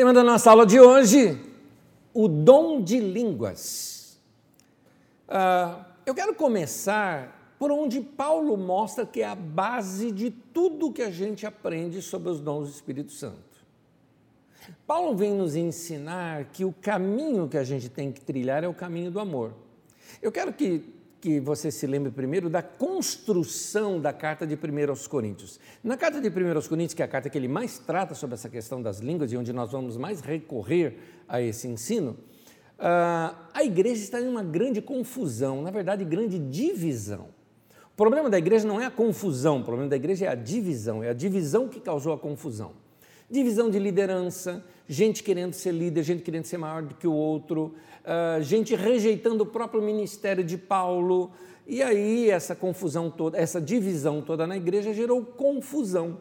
Tema da nossa aula de hoje: o dom de línguas. Uh, eu quero começar por onde Paulo mostra que é a base de tudo que a gente aprende sobre os dons do Espírito Santo. Paulo vem nos ensinar que o caminho que a gente tem que trilhar é o caminho do amor. Eu quero que que você se lembre primeiro da construção da carta de 1 aos Coríntios. Na carta de 1 aos Coríntios, que é a carta que ele mais trata sobre essa questão das línguas e onde nós vamos mais recorrer a esse ensino, ah, a igreja está em uma grande confusão, na verdade, grande divisão. O problema da igreja não é a confusão, o problema da igreja é a divisão, é a divisão que causou a confusão. Divisão de liderança, gente querendo ser líder, gente querendo ser maior do que o outro, uh, gente rejeitando o próprio ministério de Paulo. E aí essa confusão toda, essa divisão toda na igreja gerou confusão.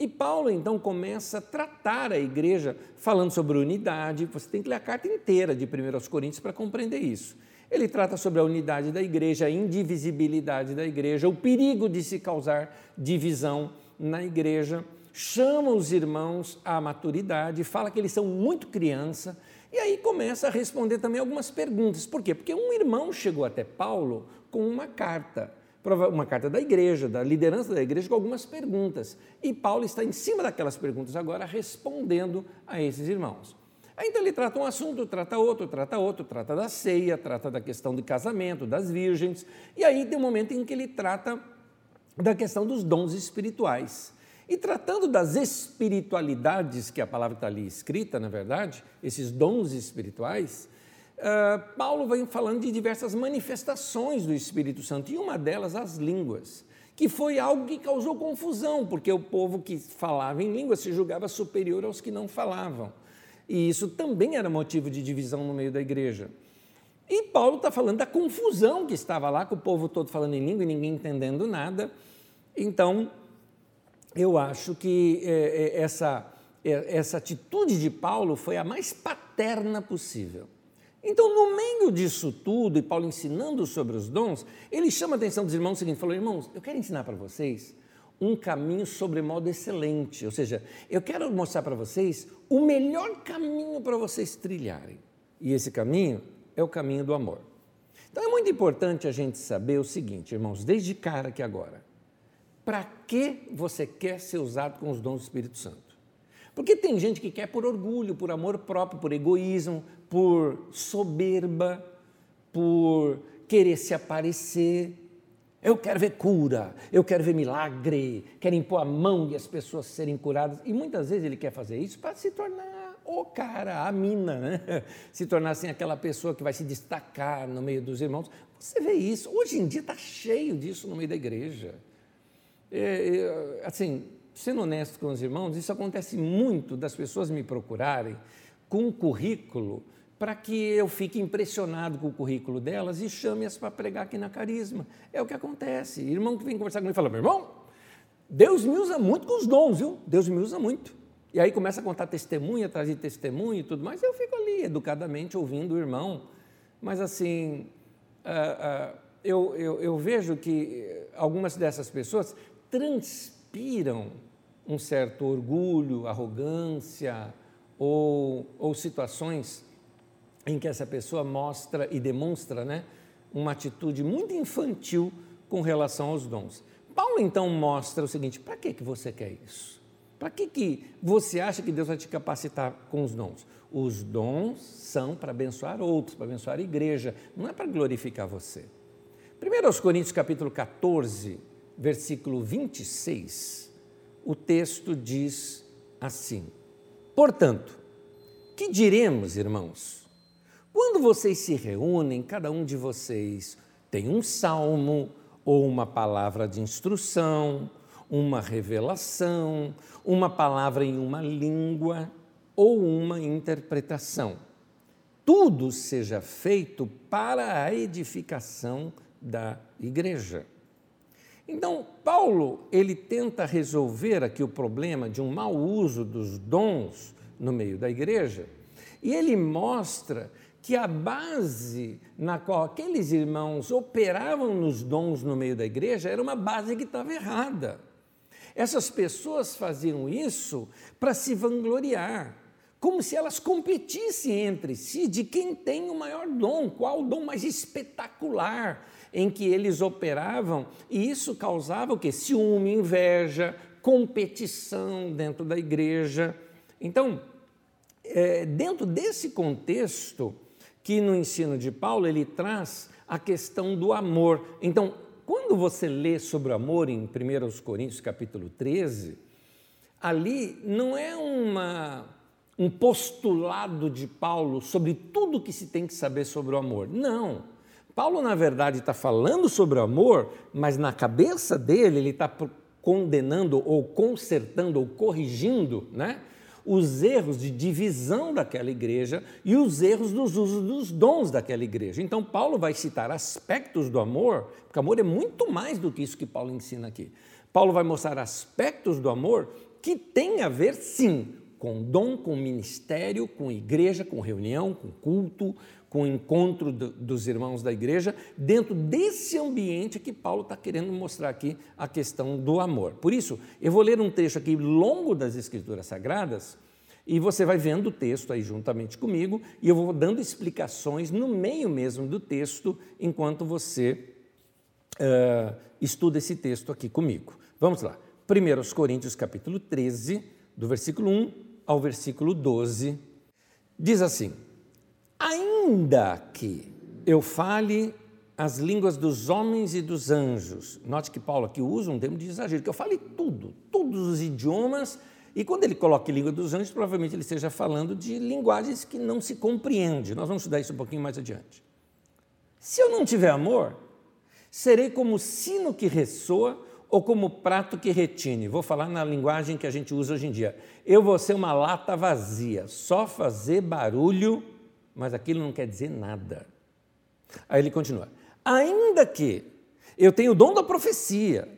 E Paulo então começa a tratar a igreja falando sobre unidade. Você tem que ler a carta inteira de 1 Coríntios para compreender isso. Ele trata sobre a unidade da igreja, a indivisibilidade da igreja, o perigo de se causar divisão na igreja chama os irmãos à maturidade, fala que eles são muito criança, e aí começa a responder também algumas perguntas. Por quê? Porque um irmão chegou até Paulo com uma carta, uma carta da igreja, da liderança da igreja, com algumas perguntas. E Paulo está em cima daquelas perguntas agora, respondendo a esses irmãos. Aí então ele trata um assunto, trata outro, trata outro, trata da ceia, trata da questão de casamento, das virgens, e aí tem um momento em que ele trata da questão dos dons espirituais. E tratando das espiritualidades, que a palavra está ali escrita, na verdade, esses dons espirituais, uh, Paulo vem falando de diversas manifestações do Espírito Santo, e uma delas as línguas, que foi algo que causou confusão, porque o povo que falava em língua se julgava superior aos que não falavam. E isso também era motivo de divisão no meio da igreja. E Paulo está falando da confusão que estava lá, com o povo todo falando em língua e ninguém entendendo nada. Então, eu acho que é, é, essa, é, essa atitude de Paulo foi a mais paterna possível. Então, no meio disso tudo, e Paulo ensinando sobre os dons, ele chama a atenção dos irmãos o seguinte: falou, irmãos, eu quero ensinar para vocês um caminho sobre modo excelente, ou seja, eu quero mostrar para vocês o melhor caminho para vocês trilharem. E esse caminho é o caminho do amor. Então é muito importante a gente saber o seguinte, irmãos, desde cara que agora para que você quer ser usado com os dons do Espírito Santo. Porque tem gente que quer por orgulho, por amor próprio, por egoísmo, por soberba, por querer se aparecer. Eu quero ver cura, eu quero ver milagre, quero impor a mão e as pessoas serem curadas. E muitas vezes ele quer fazer isso para se tornar o cara, a mina, né? se tornar assim aquela pessoa que vai se destacar no meio dos irmãos. Você vê isso, hoje em dia está cheio disso no meio da igreja. É, é, assim, sendo honesto com os irmãos, isso acontece muito das pessoas me procurarem com um currículo para que eu fique impressionado com o currículo delas e chame-as para pregar aqui na Carisma. É o que acontece. Irmão que vem conversar comigo e fala, meu irmão, Deus me usa muito com os dons, viu? Deus me usa muito. E aí começa a contar testemunha, trazer testemunho e tudo mais. Eu fico ali, educadamente, ouvindo o irmão. Mas assim, uh, uh, eu, eu, eu vejo que algumas dessas pessoas transpiram um certo orgulho, arrogância ou, ou situações em que essa pessoa mostra e demonstra né, uma atitude muito infantil com relação aos dons. Paulo então mostra o seguinte: para que, que você quer isso? Para que, que você acha que Deus vai te capacitar com os dons? Os dons são para abençoar outros, para abençoar a igreja, não é para glorificar você. 1 Coríntios capítulo 14, versículo 26, o texto diz assim: Portanto, que diremos, irmãos? Quando vocês se reúnem, cada um de vocês tem um salmo ou uma palavra de instrução, uma revelação, uma palavra em uma língua ou uma interpretação. Tudo seja feito para a edificação da igreja. Então, Paulo, ele tenta resolver aqui o problema de um mau uso dos dons no meio da igreja, e ele mostra que a base na qual aqueles irmãos operavam nos dons no meio da igreja era uma base que estava errada. Essas pessoas faziam isso para se vangloriar, como se elas competissem entre si de quem tem o maior dom, qual o dom mais espetacular em que eles operavam, e isso causava o que? Ciúme, inveja, competição dentro da igreja. Então, é, dentro desse contexto, que no ensino de Paulo ele traz a questão do amor. Então, quando você lê sobre o amor em 1 Coríntios capítulo 13, ali não é uma, um postulado de Paulo sobre tudo que se tem que saber sobre o amor. Não. Paulo, na verdade, está falando sobre o amor, mas na cabeça dele ele está condenando ou consertando ou corrigindo né, os erros de divisão daquela igreja e os erros dos usos dos dons daquela igreja. Então, Paulo vai citar aspectos do amor, porque amor é muito mais do que isso que Paulo ensina aqui. Paulo vai mostrar aspectos do amor que tem a ver, sim, com dom, com ministério, com igreja, com reunião, com culto, com encontro do, dos irmãos da igreja, dentro desse ambiente que Paulo está querendo mostrar aqui a questão do amor. Por isso, eu vou ler um trecho aqui longo das Escrituras Sagradas e você vai vendo o texto aí juntamente comigo e eu vou dando explicações no meio mesmo do texto enquanto você uh, estuda esse texto aqui comigo. Vamos lá. 1 Coríntios capítulo 13, do versículo 1 ao versículo 12, diz assim: Ainda que eu fale as línguas dos homens e dos anjos, note que Paulo aqui usa um termo de exagero, que eu fale tudo, todos os idiomas, e quando ele coloca língua dos anjos, provavelmente ele esteja falando de linguagens que não se compreende. Nós vamos estudar isso um pouquinho mais adiante. Se eu não tiver amor, serei como sino que ressoa ou como prato que retine. Vou falar na linguagem que a gente usa hoje em dia. Eu vou ser uma lata vazia, só fazer barulho, mas aquilo não quer dizer nada. Aí ele continua: ainda que eu tenha o dom da profecia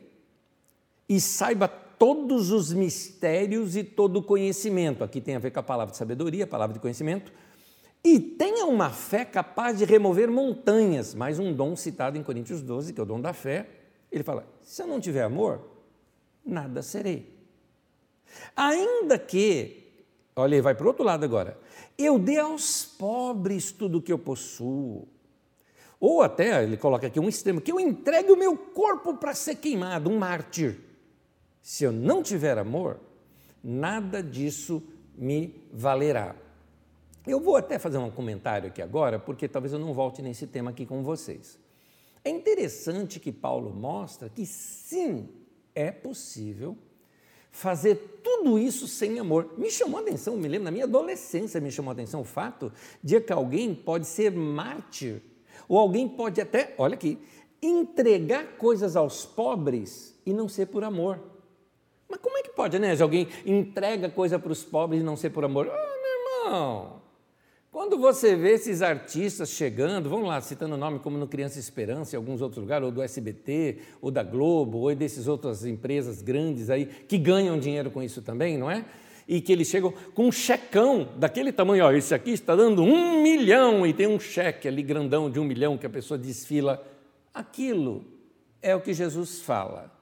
e saiba todos os mistérios e todo o conhecimento, aqui tem a ver com a palavra de sabedoria, a palavra de conhecimento, e tenha uma fé capaz de remover montanhas, mais um dom citado em Coríntios 12, que é o dom da fé, ele fala: se eu não tiver amor, nada serei. Ainda que, olha, ele vai para o outro lado agora, eu dê aos pobres tudo o que eu possuo. Ou até, ele coloca aqui um extremo, que eu entregue o meu corpo para ser queimado, um mártir. Se eu não tiver amor, nada disso me valerá. Eu vou até fazer um comentário aqui agora, porque talvez eu não volte nesse tema aqui com vocês. É interessante que Paulo mostra que sim, é possível fazer tudo isso sem amor. Me chamou a atenção, me lembro, na minha adolescência me chamou a atenção o fato de que alguém pode ser mártir, ou alguém pode até, olha aqui, entregar coisas aos pobres e não ser por amor. Mas como é que pode, né? Se alguém entrega coisa para os pobres e não ser por amor? Ah, meu irmão, quando você vê esses artistas chegando, vamos lá, citando o nome como no Criança Esperança, em alguns outros lugares, ou do SBT, ou da Globo, ou dessas outras empresas grandes aí, que ganham dinheiro com isso também, não é? E que eles chegam com um checão daquele tamanho, ó, esse aqui está dando um milhão, e tem um cheque ali grandão de um milhão que a pessoa desfila. Aquilo é o que Jesus fala.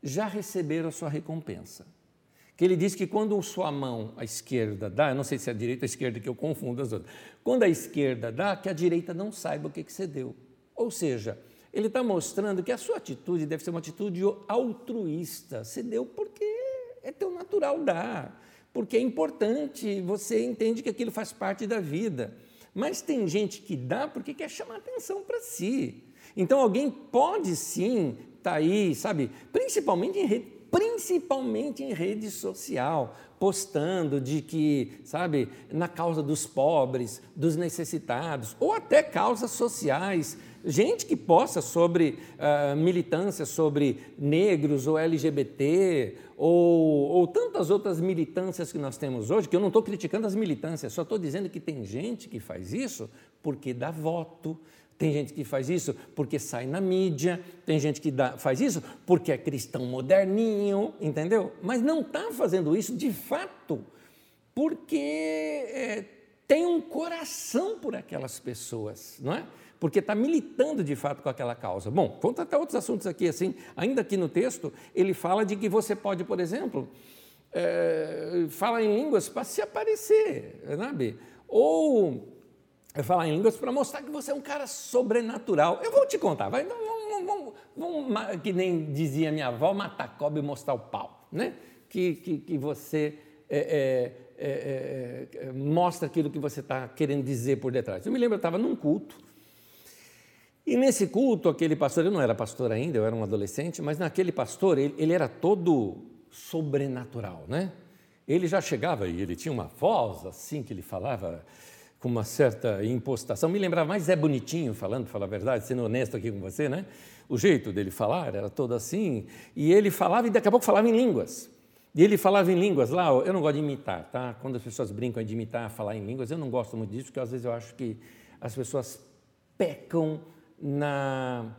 Já receberam a sua recompensa que ele diz que quando sua mão, a esquerda, dá, eu não sei se é a direita ou a esquerda, que eu confundo as outras, quando a esquerda dá, que a direita não saiba o que, que você deu. Ou seja, ele está mostrando que a sua atitude deve ser uma atitude altruísta. Você deu porque é teu natural dar, porque é importante, você entende que aquilo faz parte da vida. Mas tem gente que dá porque quer chamar atenção para si. Então alguém pode sim estar tá aí, sabe, principalmente em rede principalmente em rede social, postando de que, sabe, na causa dos pobres, dos necessitados, ou até causas sociais, gente que posta sobre uh, militância sobre negros ou LGBT, ou, ou tantas outras militâncias que nós temos hoje, que eu não estou criticando as militâncias, só estou dizendo que tem gente que faz isso porque dá voto, tem gente que faz isso porque sai na mídia, tem gente que dá, faz isso porque é cristão moderninho, entendeu? Mas não está fazendo isso de fato porque é, tem um coração por aquelas pessoas, não é? Porque está militando de fato com aquela causa. Bom, vamos tratar outros assuntos aqui, assim, ainda aqui no texto, ele fala de que você pode, por exemplo, é, falar em línguas para se aparecer, sabe? Ou é falar em línguas para mostrar que você é um cara sobrenatural. Eu vou te contar, vai, vamos, vamos, vamos, que nem dizia minha avó, matar cobre e mostrar o pau, né? Que, que, que você é, é, é, é mostra aquilo que você está querendo dizer por detrás. Eu me lembro, eu estava num culto, e nesse culto, aquele pastor, eu não era pastor ainda, eu era um adolescente, mas naquele pastor, ele, ele era todo sobrenatural, né? Ele já chegava e ele tinha uma voz assim que ele falava com uma certa impostação. Me lembrava mais Zé Bonitinho falando, para falar a verdade, sendo honesto aqui com você, né? O jeito dele falar era todo assim. E ele falava e daqui a pouco falava em línguas. E ele falava em línguas lá, eu não gosto de imitar, tá? Quando as pessoas brincam de imitar, falar em línguas, eu não gosto muito disso, porque às vezes eu acho que as pessoas pecam na,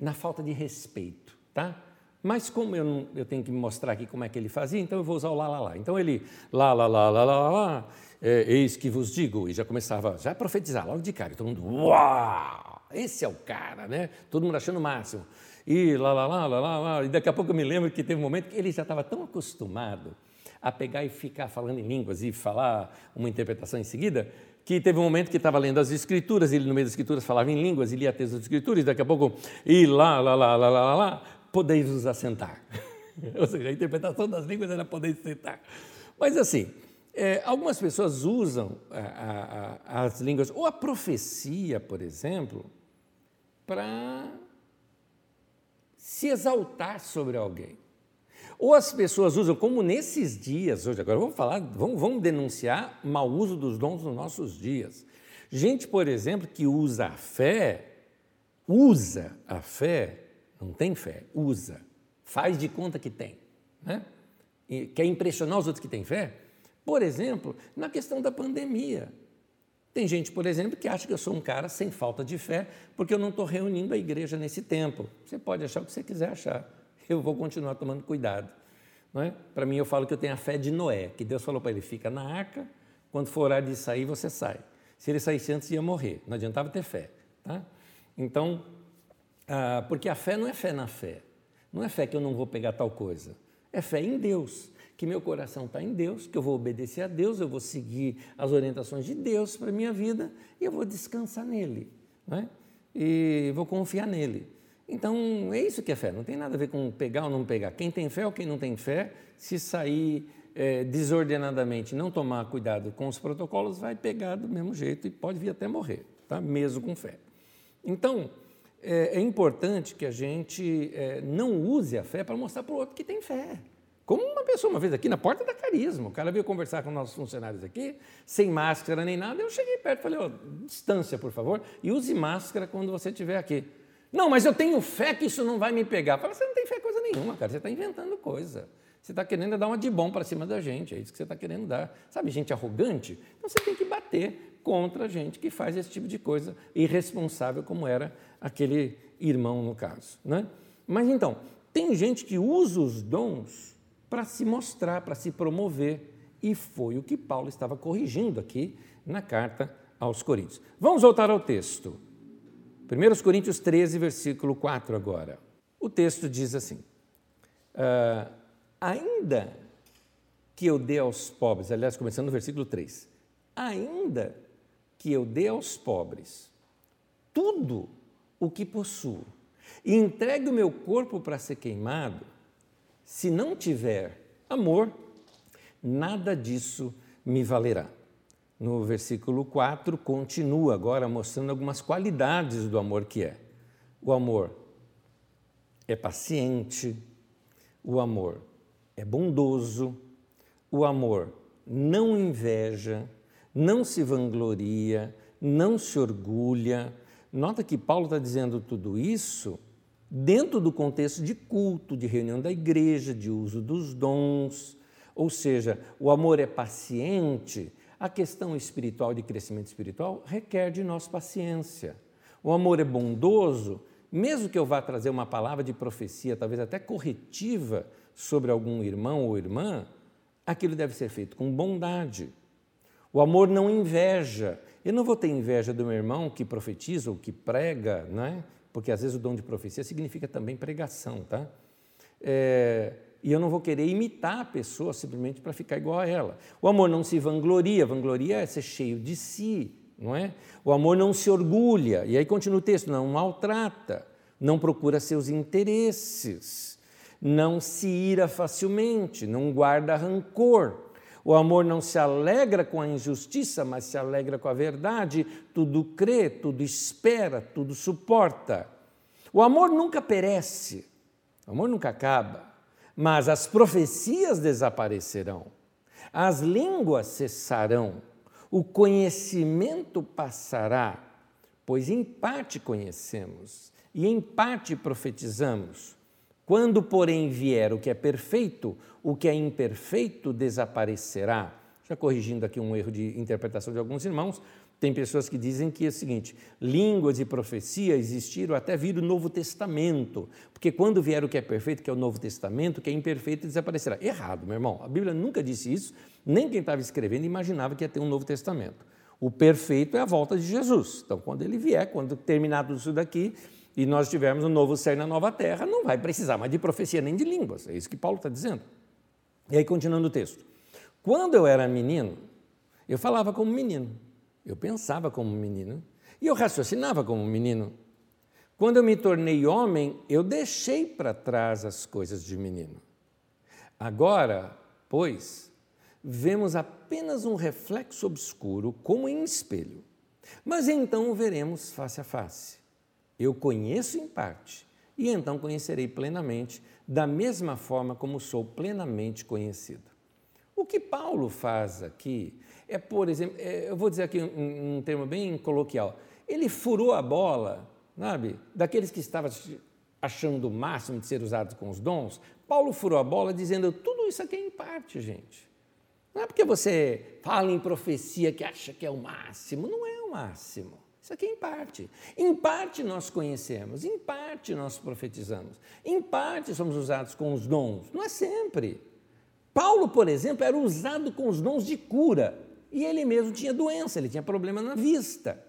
na falta de respeito, tá? Mas como eu, não, eu tenho que mostrar aqui como é que ele fazia, então eu vou usar o lá, lá, lá. Então ele, lá, lá, lá, lá, lá, lá, é, eis que vos digo, e já começava já a profetizar logo de cara, e todo mundo, uau, esse é o cara, né? Todo mundo achando o máximo. E lá, lá, lá, lá, lá, lá, e daqui a pouco eu me lembro que teve um momento que ele já estava tão acostumado a pegar e ficar falando em línguas e falar uma interpretação em seguida, que teve um momento que estava lendo as escrituras, ele no meio das escrituras falava em línguas, e lia textos das escrituras, e daqui a pouco, e lá, lá, lá, lá, lá, lá, podeis vos assentar. Ou seja, a interpretação das línguas era podeis sentar. Mas assim, é, algumas pessoas usam a, a, a, as línguas, ou a profecia, por exemplo, para se exaltar sobre alguém. Ou as pessoas usam, como nesses dias, hoje, agora vamos falar, vamos, vamos denunciar mau uso dos dons nos nossos dias. Gente, por exemplo, que usa a fé, usa a fé, não tem fé, usa, faz de conta que tem, né? E quer impressionar os outros que têm fé? Por exemplo, na questão da pandemia. Tem gente, por exemplo, que acha que eu sou um cara sem falta de fé porque eu não estou reunindo a igreja nesse tempo. Você pode achar o que você quiser achar eu vou continuar tomando cuidado. É? Para mim, eu falo que eu tenho a fé de Noé, que Deus falou para ele: fica na arca, quando for hora de sair, você sai. Se ele saísse antes, ia morrer. Não adiantava ter fé. Tá? Então, ah, porque a fé não é fé na fé. Não é fé que eu não vou pegar tal coisa. É fé em Deus. Que meu coração está em Deus, que eu vou obedecer a Deus, eu vou seguir as orientações de Deus para a minha vida e eu vou descansar nele. é? E vou confiar nele. Então, é isso que é fé, não tem nada a ver com pegar ou não pegar. Quem tem fé ou quem não tem fé, se sair é, desordenadamente, não tomar cuidado com os protocolos, vai pegar do mesmo jeito e pode vir até morrer, tá? mesmo com fé. Então, é, é importante que a gente é, não use a fé para mostrar para o outro que tem fé. Como uma pessoa, uma vez aqui na porta da Carisma, o cara veio conversar com nossos funcionários aqui, sem máscara nem nada, eu cheguei perto e falei, oh, distância, por favor, e use máscara quando você estiver aqui. Não, mas eu tenho fé que isso não vai me pegar. Fala, você não tem fé coisa nenhuma, cara. Você está inventando coisa. Você está querendo dar uma de bom para cima da gente. É isso que você está querendo dar. Sabe, gente arrogante? Então você tem que bater contra a gente que faz esse tipo de coisa irresponsável, como era aquele irmão no caso. Né? Mas então, tem gente que usa os dons para se mostrar, para se promover. E foi o que Paulo estava corrigindo aqui na carta aos Coríntios. Vamos voltar ao texto. 1 Coríntios 13, versículo 4 agora. O texto diz assim: ah, Ainda que eu dê aos pobres, aliás, começando no versículo 3, ainda que eu dê aos pobres tudo o que possuo e entregue o meu corpo para ser queimado, se não tiver amor, nada disso me valerá no versículo 4, continua agora mostrando algumas qualidades do amor que é. O amor é paciente, o amor é bondoso, o amor não inveja, não se vangloria, não se orgulha. Nota que Paulo está dizendo tudo isso dentro do contexto de culto, de reunião da igreja, de uso dos dons. Ou seja, o amor é paciente, a questão espiritual de crescimento espiritual requer de nós paciência. O amor é bondoso, mesmo que eu vá trazer uma palavra de profecia, talvez até corretiva, sobre algum irmão ou irmã, aquilo deve ser feito com bondade. O amor não inveja. Eu não vou ter inveja do meu irmão que profetiza ou que prega, né? porque às vezes o dom de profecia significa também pregação. Tá? É, e eu não vou querer imitar a pessoa simplesmente para ficar igual a ela. O amor não se vangloria, vangloria é ser cheio de si, não é? O amor não se orgulha, e aí continua o texto, não maltrata, não procura seus interesses, não se ira facilmente, não guarda rancor. O amor não se alegra com a injustiça, mas se alegra com a verdade. Tudo crê, tudo espera, tudo suporta. O amor nunca perece, o amor nunca acaba, mas as profecias desaparecerão, as línguas cessarão, o conhecimento passará, pois em parte conhecemos e em parte profetizamos. Quando, porém, vier o que é perfeito, o que é imperfeito desaparecerá. Já corrigindo aqui um erro de interpretação de alguns irmãos, tem pessoas que dizem que é o seguinte: línguas e profecia existiram até vir o Novo Testamento, porque quando vier o que é perfeito, que é o Novo Testamento, o que é imperfeito desaparecerá. Errado, meu irmão. A Bíblia nunca disse isso, nem quem estava escrevendo imaginava que ia ter um Novo Testamento. O perfeito é a volta de Jesus. Então, quando ele vier, quando terminar tudo isso daqui, e nós tivermos um novo céu na nova terra, não vai precisar mais de profecia nem de línguas. É isso que Paulo está dizendo. E aí, continuando o texto. Quando eu era menino, eu falava como menino, eu pensava como menino e eu raciocinava como menino. Quando eu me tornei homem, eu deixei para trás as coisas de menino. Agora, pois, vemos apenas um reflexo obscuro, como em espelho. Mas então o veremos face a face. Eu conheço em parte, e então conhecerei plenamente, da mesma forma como sou plenamente conhecido. O que Paulo faz aqui é, por exemplo, é, eu vou dizer aqui um, um, termo bem coloquial, ele furou a bola, sabe, daqueles que estavam achando o máximo de ser usados com os dons, Paulo furou a bola dizendo, tudo isso aqui é em parte, gente. Não é porque você fala em profecia que acha que é o máximo, não é o máximo. Isso aqui é em parte. Em parte nós conhecemos, em parte nós profetizamos, em parte somos usados com os dons, não é sempre. Paulo, por exemplo, era usado com os dons de cura e ele mesmo tinha doença, ele tinha problema na vista.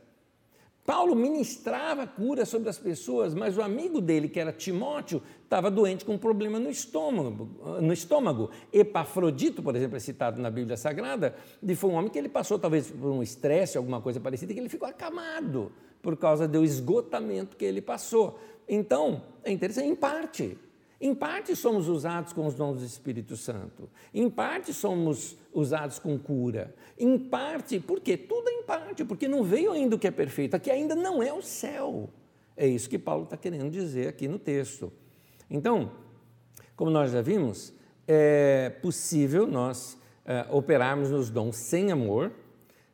Paulo ministrava cura sobre as pessoas, mas o amigo dele, que era Timóteo, estava doente com um problema no estômago, no estômago. Epafrodito, por exemplo, é citado na Bíblia Sagrada, e foi um homem que ele passou talvez por um estresse, alguma coisa parecida, que ele ficou acamado por causa do esgotamento que ele passou. Então, é interessante, em parte, em parte somos usados com os dons do Espírito Santo, em parte somos usados com cura, em parte, por quê? Tudo em parte, porque não veio ainda o que é perfeito, aqui ainda não é o céu. É isso que Paulo está querendo dizer aqui no texto. Então, como nós já vimos, é possível nós é, operarmos nos dons sem amor,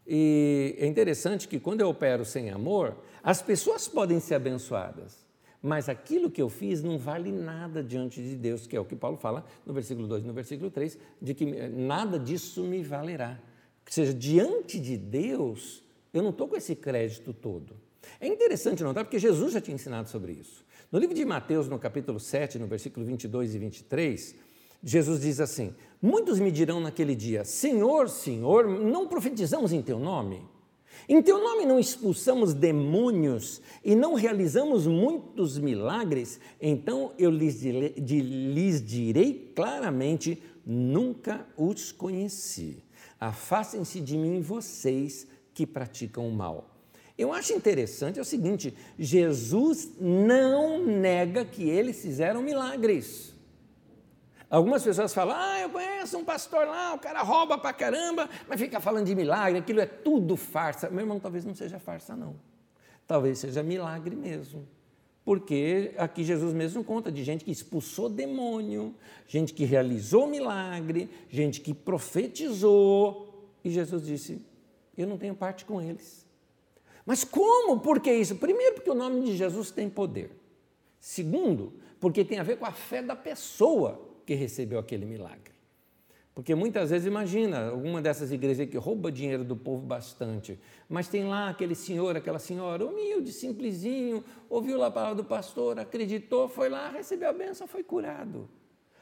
e é interessante que quando eu opero sem amor, as pessoas podem ser abençoadas, mas aquilo que eu fiz não vale nada diante de Deus, que é o que Paulo fala no versículo 2 e no versículo 3, de que eh, nada disso me valerá. Ou seja, diante de Deus, eu não estou com esse crédito todo. É interessante notar, porque Jesus já tinha ensinado sobre isso. No livro de Mateus, no capítulo 7, no versículo 22 e 23, Jesus diz assim: Muitos me dirão naquele dia: Senhor, Senhor, não profetizamos em teu nome? Em teu nome não expulsamos demônios e não realizamos muitos milagres, então eu lhes, lhes direi claramente: nunca os conheci. Afastem-se de mim, vocês que praticam o mal. Eu acho interessante é o seguinte: Jesus não nega que eles fizeram milagres. Algumas pessoas falam, ah, eu conheço um pastor lá, o cara rouba pra caramba, mas fica falando de milagre, aquilo é tudo farsa. Meu irmão, talvez não seja farsa, não. Talvez seja milagre mesmo. Porque aqui Jesus mesmo conta de gente que expulsou demônio, gente que realizou milagre, gente que profetizou. E Jesus disse: Eu não tenho parte com eles. Mas como? Por que isso? Primeiro, porque o nome de Jesus tem poder. Segundo, porque tem a ver com a fé da pessoa recebeu aquele milagre. Porque muitas vezes, imagina, alguma dessas igrejas que rouba dinheiro do povo bastante, mas tem lá aquele senhor, aquela senhora, humilde, simplesinho, ouviu lá a palavra do pastor, acreditou, foi lá, recebeu a benção, foi curado.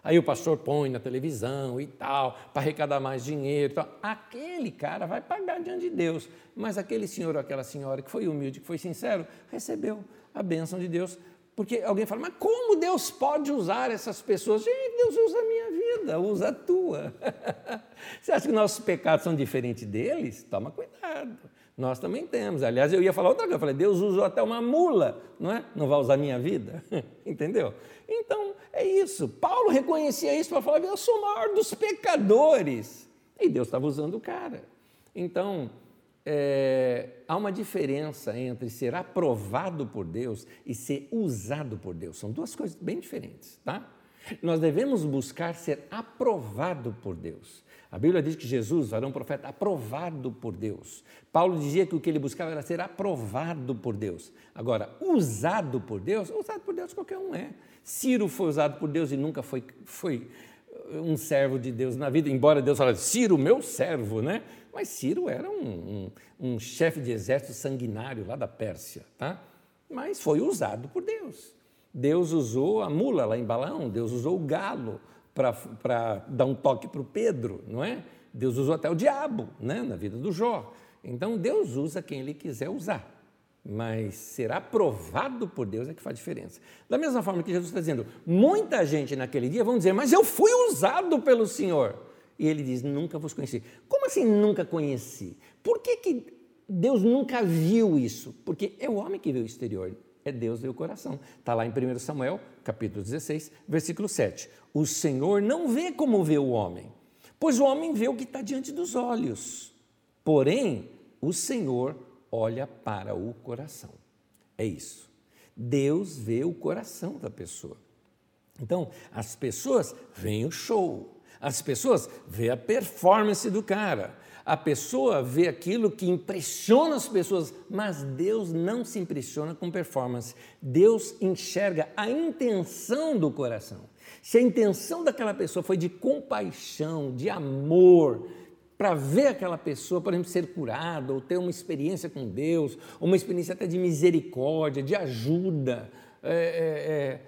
Aí o pastor põe na televisão e tal, para arrecadar mais dinheiro. Tal. Aquele cara vai pagar diante de Deus. Mas aquele senhor ou aquela senhora que foi humilde, que foi sincero, recebeu a bênção de Deus Porque alguém fala, mas como Deus pode usar essas pessoas? Gente, Deus usa a minha vida, usa a tua. Você acha que nossos pecados são diferentes deles? Toma cuidado. Nós também temos. Aliás, eu ia falar outra coisa. Eu falei, Deus usou até uma mula, não é? Não vai usar minha vida? Entendeu? Então, é isso. Paulo reconhecia isso para falar, eu sou o maior dos pecadores. E Deus estava usando o cara. Então, é, há uma diferença entre ser aprovado por Deus e ser usado por Deus. São duas coisas bem diferentes, tá? Nós devemos buscar ser aprovado por Deus. A Bíblia diz que Jesus era um profeta aprovado por Deus. Paulo dizia que o que ele buscava era ser aprovado por Deus. Agora, usado por Deus, usado por Deus qualquer um é. Ciro foi usado por Deus e nunca foi, foi um servo de Deus na vida, embora Deus falasse, Ciro, meu servo, né? Mas Ciro era um, um, um chefe de exército sanguinário lá da Pérsia, tá? Mas foi usado por Deus. Deus usou a mula lá em Balaão, Deus usou o galo para dar um toque para o Pedro, não é? Deus usou até o diabo né, na vida do Jó. Então Deus usa quem Ele quiser usar, mas ser aprovado por Deus é que faz diferença. Da mesma forma que Jesus está dizendo, muita gente naquele dia vão dizer, mas eu fui usado pelo Senhor. E ele diz, nunca vos conheci. Como assim nunca conheci? Por que, que Deus nunca viu isso? Porque é o homem que vê o exterior, é Deus vê o coração. Está lá em 1 Samuel, capítulo 16, versículo 7. O Senhor não vê como vê o homem, pois o homem vê o que está diante dos olhos. Porém, o Senhor olha para o coração. É isso. Deus vê o coração da pessoa. Então, as pessoas veem o show, as pessoas veem a performance do cara, a pessoa vê aquilo que impressiona as pessoas, mas Deus não se impressiona com performance. Deus enxerga a intenção do coração. Se a intenção daquela pessoa foi de compaixão, de amor, para ver aquela pessoa, por exemplo, ser curada, ou ter uma experiência com Deus, uma experiência até de misericórdia, de ajuda. É, é, é.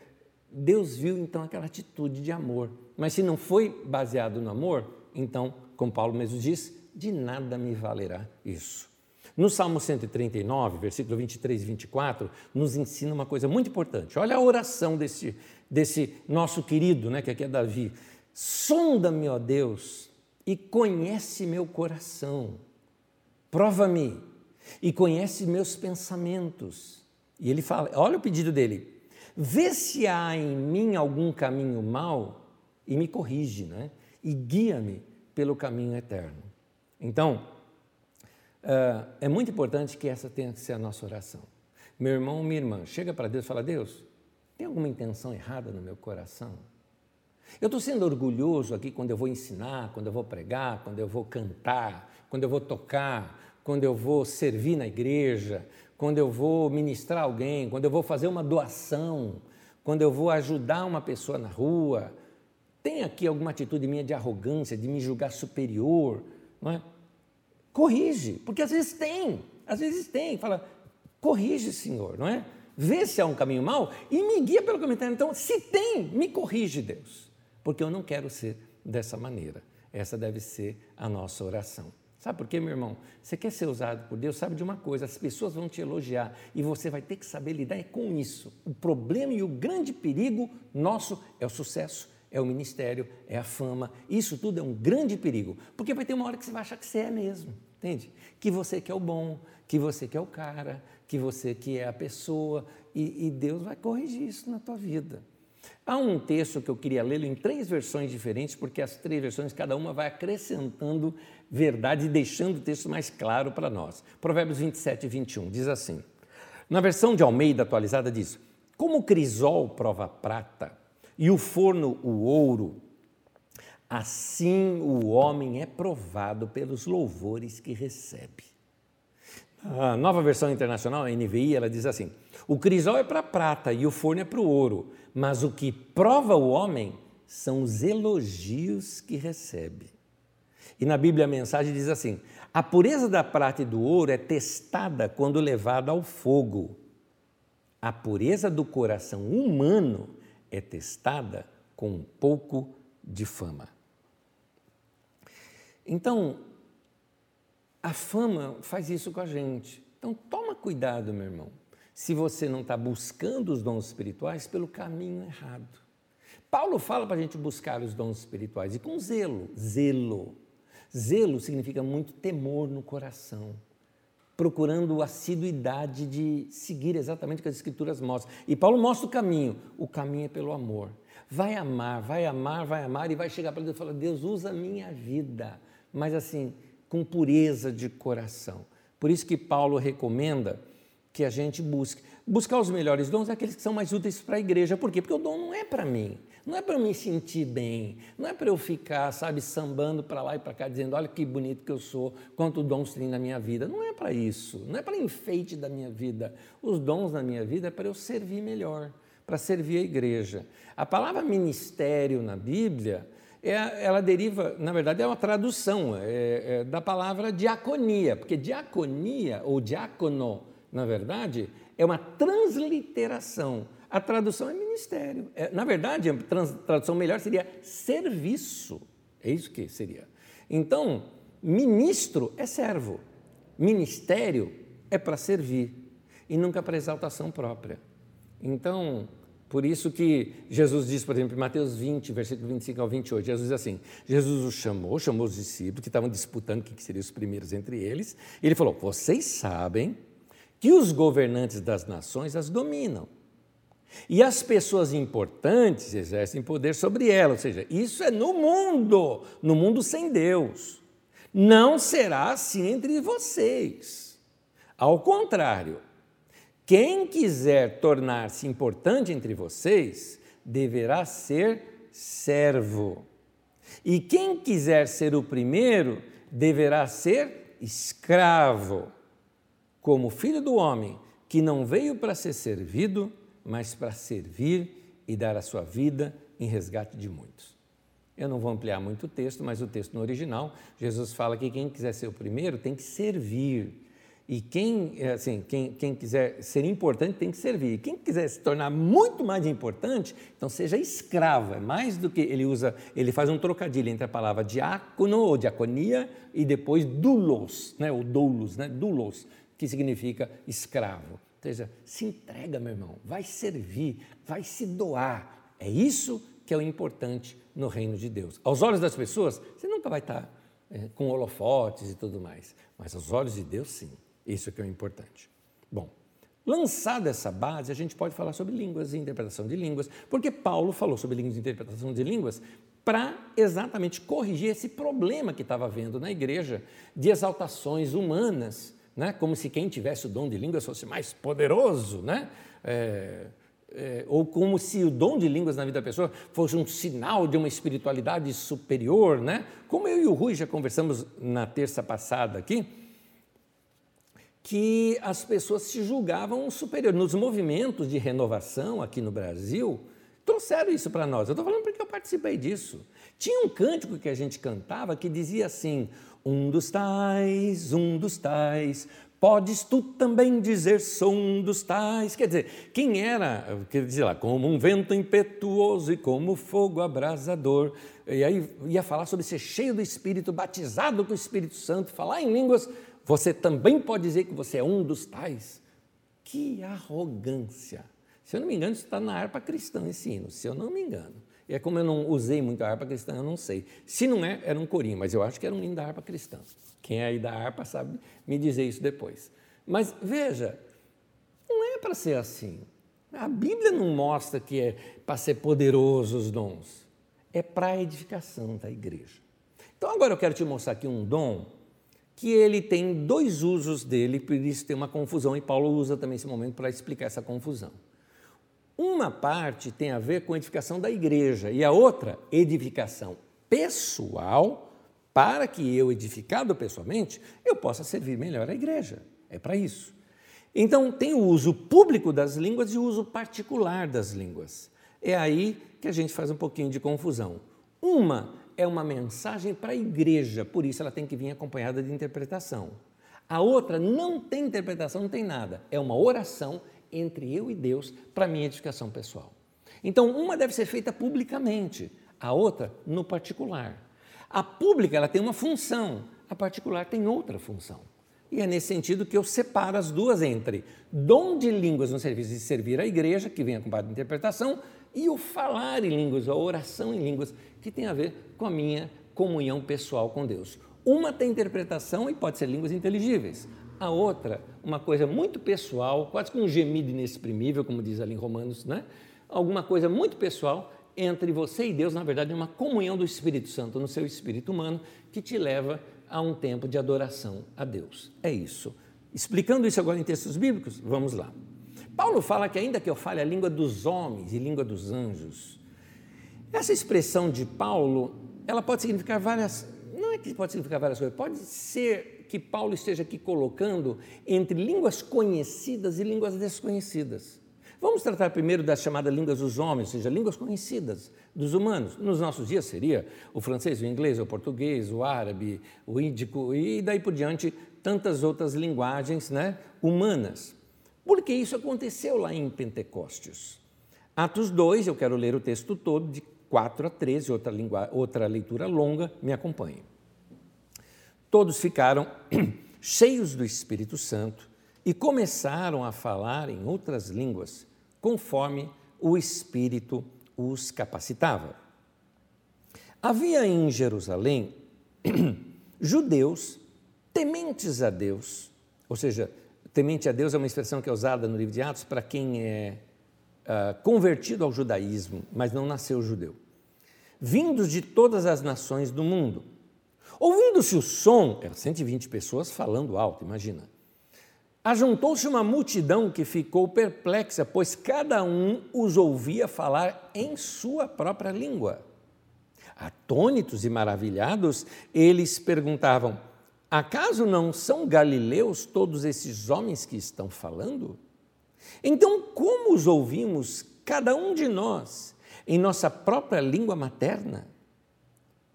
Deus viu então aquela atitude de amor. Mas se não foi baseado no amor, então, como Paulo mesmo diz, de nada me valerá isso. No Salmo 139, versículo 23 e 24, nos ensina uma coisa muito importante. Olha a oração desse, desse nosso querido, né, que aqui é Davi. Sonda-me, ó Deus, e conhece meu coração. Prova-me e conhece meus pensamentos. E ele fala, olha o pedido dele. Vê se há em mim algum caminho mau e me corrige, né? E guia-me pelo caminho eterno. Então, uh, é muito importante que essa tenha que ser a nossa oração. Meu irmão, minha irmã, chega para Deus e fala: Deus, tem alguma intenção errada no meu coração? Eu estou sendo orgulhoso aqui quando eu vou ensinar, quando eu vou pregar, quando eu vou cantar, quando eu vou tocar, quando eu vou servir na igreja, quando eu vou ministrar alguém, quando eu vou fazer uma doação, quando eu vou ajudar uma pessoa na rua. Tem aqui alguma atitude minha de arrogância, de me julgar superior? Não é? Corrige, porque às vezes tem, às vezes tem. Fala, corrige, Senhor, não é? Vê se há um caminho mau e me guia pelo comentário. Então, se tem, me corrige, Deus, porque eu não quero ser dessa maneira. Essa deve ser a nossa oração. Sabe por quê, meu irmão? Você quer ser usado por Deus, sabe de uma coisa: as pessoas vão te elogiar e você vai ter que saber lidar com isso. O problema e o grande perigo nosso é o sucesso, é o ministério, é a fama. Isso tudo é um grande perigo, porque vai ter uma hora que você vai achar que você é mesmo, entende? Que você que é o bom, que você que é o cara, que você que é a pessoa, e, e Deus vai corrigir isso na tua vida. Há um texto que eu queria lê-lo em três versões diferentes, porque as três versões, cada uma vai acrescentando verdade e deixando o texto mais claro para nós. Provérbios 27 e 21 diz assim: na versão de Almeida atualizada, diz: Como o crisol prova prata, e o forno o ouro, assim o homem é provado pelos louvores que recebe. A nova versão internacional, a NVI, ela diz assim: o crisol é para prata e o forno é para o ouro, mas o que prova o homem são os elogios que recebe. E na Bíblia a mensagem diz assim: a pureza da prata e do ouro é testada quando levada ao fogo. A pureza do coração humano é testada com um pouco de fama. Então, a fama faz isso com a gente. Então, toma cuidado, meu irmão. se você não está buscando os dons espirituais pelo caminho errado. Paulo fala para a gente buscar os dons espirituais e com zelo. Zelo. Zelo significa muito temor no coração, procurando assiduidade de seguir exatamente o que as Escrituras mostram. E Paulo mostra o caminho. O caminho é pelo amor. Vai amar, vai amar, vai amar e vai chegar para Deus e falar: Deus, usa a minha vida. Mas assim, com pureza de coração. Por isso que Paulo recomenda que a gente busque. Buscar os melhores dons é aqueles que são mais úteis para a igreja. Por quê? Porque o dom não é para mim, não é para me sentir bem, não é para eu ficar, sabe, sambando para lá e para cá, dizendo: olha que bonito que eu sou, quanto dons tem na minha vida. Não é para isso, não é para enfeite da minha vida. Os dons na minha vida é para eu servir melhor, para servir a igreja. A palavra ministério na Bíblia. É, ela deriva, na verdade, é uma tradução é, é, da palavra diaconia, porque diaconia ou diácono na verdade, é uma transliteração. A tradução é ministério. É, na verdade, a tradução melhor seria serviço. É isso que seria. Então, ministro é servo, ministério é para servir e nunca para exaltação própria. Então, por isso que Jesus diz, por exemplo, em Mateus 20, versículo 25 ao 28, Jesus diz assim: Jesus os chamou, chamou os discípulos que estavam disputando quem seriam os primeiros entre eles, e ele falou: Vocês sabem que os governantes das nações as dominam. E as pessoas importantes exercem poder sobre elas, ou seja, isso é no mundo, no mundo sem Deus. Não será assim entre vocês. Ao contrário, quem quiser tornar-se importante entre vocês deverá ser servo. E quem quiser ser o primeiro deverá ser escravo como filho do homem, que não veio para ser servido, mas para servir e dar a sua vida em resgate de muitos. Eu não vou ampliar muito o texto, mas o texto no original, Jesus fala que quem quiser ser o primeiro tem que servir. E quem, assim, quem, quem quiser ser importante tem que servir. Quem quiser se tornar muito mais importante, então seja escravo. É mais do que ele usa, ele faz um trocadilho entre a palavra diácono ou diaconia e depois doulos, né, ou doulos, né, doulos, que significa escravo. Ou seja, se entrega, meu irmão, vai servir, vai se doar. É isso que é o importante no reino de Deus. Aos olhos das pessoas, você nunca vai estar é, com holofotes e tudo mais, mas aos olhos de Deus, sim. Isso é que é o importante. Bom, lançada essa base, a gente pode falar sobre línguas e interpretação de línguas, porque Paulo falou sobre línguas e interpretação de línguas para exatamente corrigir esse problema que estava havendo na igreja de exaltações humanas né? como se quem tivesse o dom de línguas fosse mais poderoso, né? É, é, ou como se o dom de línguas na vida da pessoa fosse um sinal de uma espiritualidade superior, né? Como eu e o Rui já conversamos na terça passada aqui, que as pessoas se julgavam superior. Nos movimentos de renovação aqui no Brasil, trouxeram isso para nós. Eu estou falando porque eu participei disso. Tinha um cântico que a gente cantava que dizia assim: um dos tais, um dos tais, podes tu também dizer sou um dos tais. Quer dizer, quem era, quer dizer lá, como um vento impetuoso e como fogo abrasador. E aí ia falar sobre ser cheio do Espírito, batizado com o Espírito Santo, falar em línguas. Você também pode dizer que você é um dos tais. Que arrogância! Se eu não me engano, isso está na harpa cristã, esse hino, se eu não me engano. É como eu não usei muito a harpa cristã, eu não sei. Se não é, era um corinho, mas eu acho que era um hino da harpa cristã. Quem é aí da harpa sabe me dizer isso depois. Mas veja, não é para ser assim. A Bíblia não mostra que é para ser poderoso os dons. É para a edificação da igreja. Então agora eu quero te mostrar aqui um dom que ele tem dois usos dele, por isso tem uma confusão, e Paulo usa também esse momento para explicar essa confusão. Uma parte tem a ver com edificação da igreja e a outra, edificação pessoal, para que eu, edificado pessoalmente, eu possa servir melhor a igreja. É para isso. Então, tem o uso público das línguas e o uso particular das línguas. É aí que a gente faz um pouquinho de confusão. Uma é uma mensagem para a igreja, por isso ela tem que vir acompanhada de interpretação. A outra não tem interpretação, não tem nada. É uma oração entre eu e Deus para minha edificação pessoal. Então, uma deve ser feita publicamente, a outra no particular. A pública ela tem uma função, a particular tem outra função. E é nesse sentido que eu separo as duas entre dom de línguas no serviço de servir a igreja, que vem acompanhado de interpretação, e o falar em línguas, a oração em línguas, que tem a ver com a minha comunhão pessoal com Deus. Uma tem interpretação e pode ser línguas inteligíveis. A outra, uma coisa muito pessoal, quase que um gemido inexprimível, como diz ali em Romanos, né? Alguma coisa muito pessoal entre você e Deus, na verdade, é uma comunhão do Espírito Santo no seu espírito humano que te leva a um tempo de adoração a Deus. É isso. Explicando isso agora em textos bíblicos, vamos lá. Paulo fala que ainda que eu fale a língua dos homens e língua dos anjos, essa expressão de Paulo, ela pode significar várias, não é que pode significar várias coisas, pode ser que Paulo esteja aqui colocando entre línguas conhecidas e línguas desconhecidas. Vamos tratar primeiro das chamadas línguas dos homens, ou seja, línguas conhecidas dos humanos. Nos nossos dias seria o francês, o inglês, o português, o árabe, o índico e daí por diante tantas outras linguagens né, humanas. Porque isso aconteceu lá em Pentecostes. Atos 2, eu quero ler o texto todo, de 4 a 13, outra, outra leitura longa, me acompanhe. Todos ficaram cheios do Espírito Santo e começaram a falar em outras línguas conforme o Espírito os capacitava. Havia em Jerusalém judeus tementes a Deus, ou seja, temente a Deus é uma expressão que é usada no livro de Atos para quem é uh, convertido ao judaísmo, mas não nasceu judeu, vindos de todas as nações do mundo. Ouvindo-se o som, eram 120 pessoas falando alto, imagina. Ajuntou-se uma multidão que ficou perplexa, pois cada um os ouvia falar em sua própria língua. Atônitos e maravilhados, eles perguntavam: Acaso não são galileus todos esses homens que estão falando? Então, como os ouvimos, cada um de nós, em nossa própria língua materna?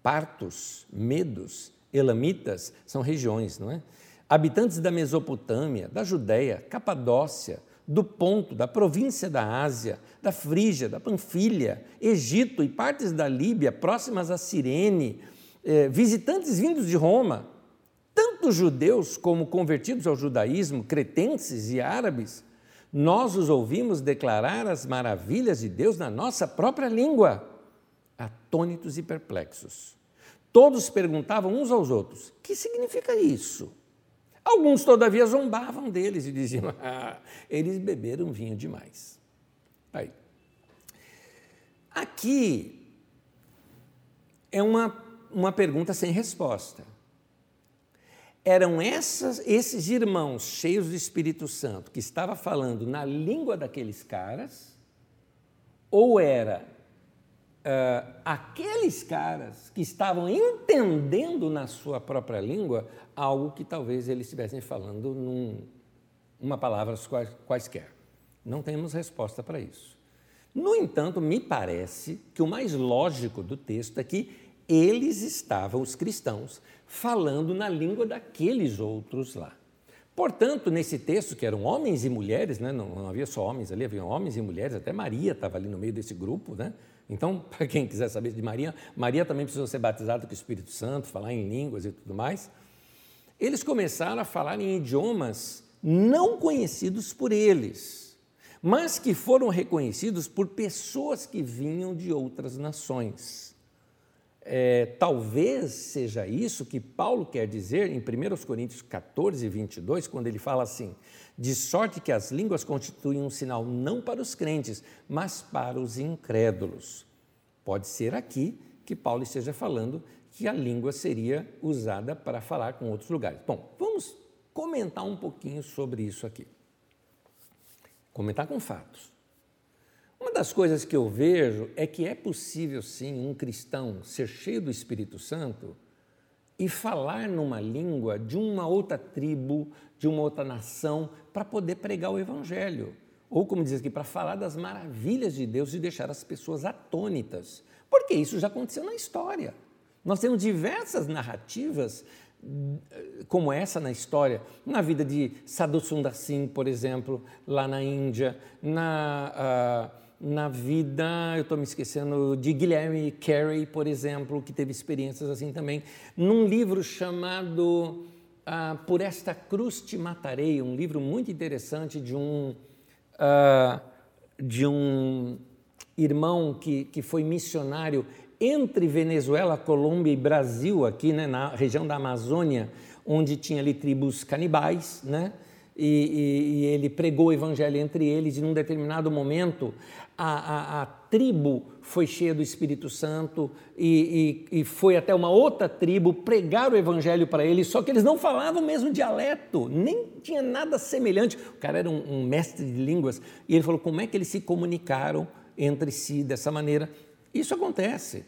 Partos, medos, elamitas são regiões, não é? habitantes da Mesopotâmia, da Judéia, Capadócia, do Ponto, da província da Ásia, da Frígia, da Panfilha, Egito e partes da Líbia próximas a Cirene, eh, visitantes vindos de Roma, tanto judeus como convertidos ao judaísmo, cretenses e árabes, nós os ouvimos declarar as maravilhas de Deus na nossa própria língua, atônitos e perplexos. Todos perguntavam uns aos outros: que significa isso? Alguns, todavia, zombavam deles e diziam: ah, eles beberam vinho demais. Aí. Aqui é uma, uma pergunta sem resposta. Eram essas, esses irmãos cheios do Espírito Santo que estava falando na língua daqueles caras, ou era uh, aqueles caras que estavam entendendo na sua própria língua algo que talvez eles estivessem falando num, uma palavra quaisquer. Não temos resposta para isso. No entanto, me parece que o mais lógico do texto é que eles estavam, os cristãos, falando na língua daqueles outros lá. Portanto, nesse texto, que eram homens e mulheres, né, não, não havia só homens ali, havia homens e mulheres, até Maria estava ali no meio desse grupo, né, então, para quem quiser saber de Maria, Maria também precisou ser batizada com o Espírito Santo, falar em línguas e tudo mais. Eles começaram a falar em idiomas não conhecidos por eles, mas que foram reconhecidos por pessoas que vinham de outras nações. É, talvez seja isso que Paulo quer dizer em 1 Coríntios 14, 22, quando ele fala assim: de sorte que as línguas constituem um sinal não para os crentes, mas para os incrédulos. Pode ser aqui que Paulo esteja falando que a língua seria usada para falar com outros lugares. Bom, vamos comentar um pouquinho sobre isso aqui. Comentar com fatos. Uma das coisas que eu vejo é que é possível sim um cristão ser cheio do Espírito Santo e falar numa língua de uma outra tribo, de uma outra nação, para poder pregar o Evangelho. Ou, como diz aqui, para falar das maravilhas de Deus e deixar as pessoas atônitas. Porque isso já aconteceu na história. Nós temos diversas narrativas eh, como essa na história, na vida de Sadhu Sundar Singh, por exemplo, lá na Índia, na. Uh, na vida, eu estou me esquecendo, de Guilherme Carey, por exemplo, que teve experiências assim também, num livro chamado ah, Por Esta Cruz Te Matarei, um livro muito interessante de um, ah, de um irmão que, que foi missionário entre Venezuela, Colômbia e Brasil, aqui né, na região da Amazônia, onde tinha ali tribos canibais, né? E, e, e, ele pregou o evangelho entre eles, e num determinado momento a, a, a tribo foi cheia do Espírito Santo e, e, foi até uma outra tribo pregar o evangelho para eles, só que eles não falavam o mesmo dialeto, nem tinha nada semelhante. O cara era um, um mestre de línguas, e ele falou como é que eles se comunicaram entre si dessa maneira. Isso acontece.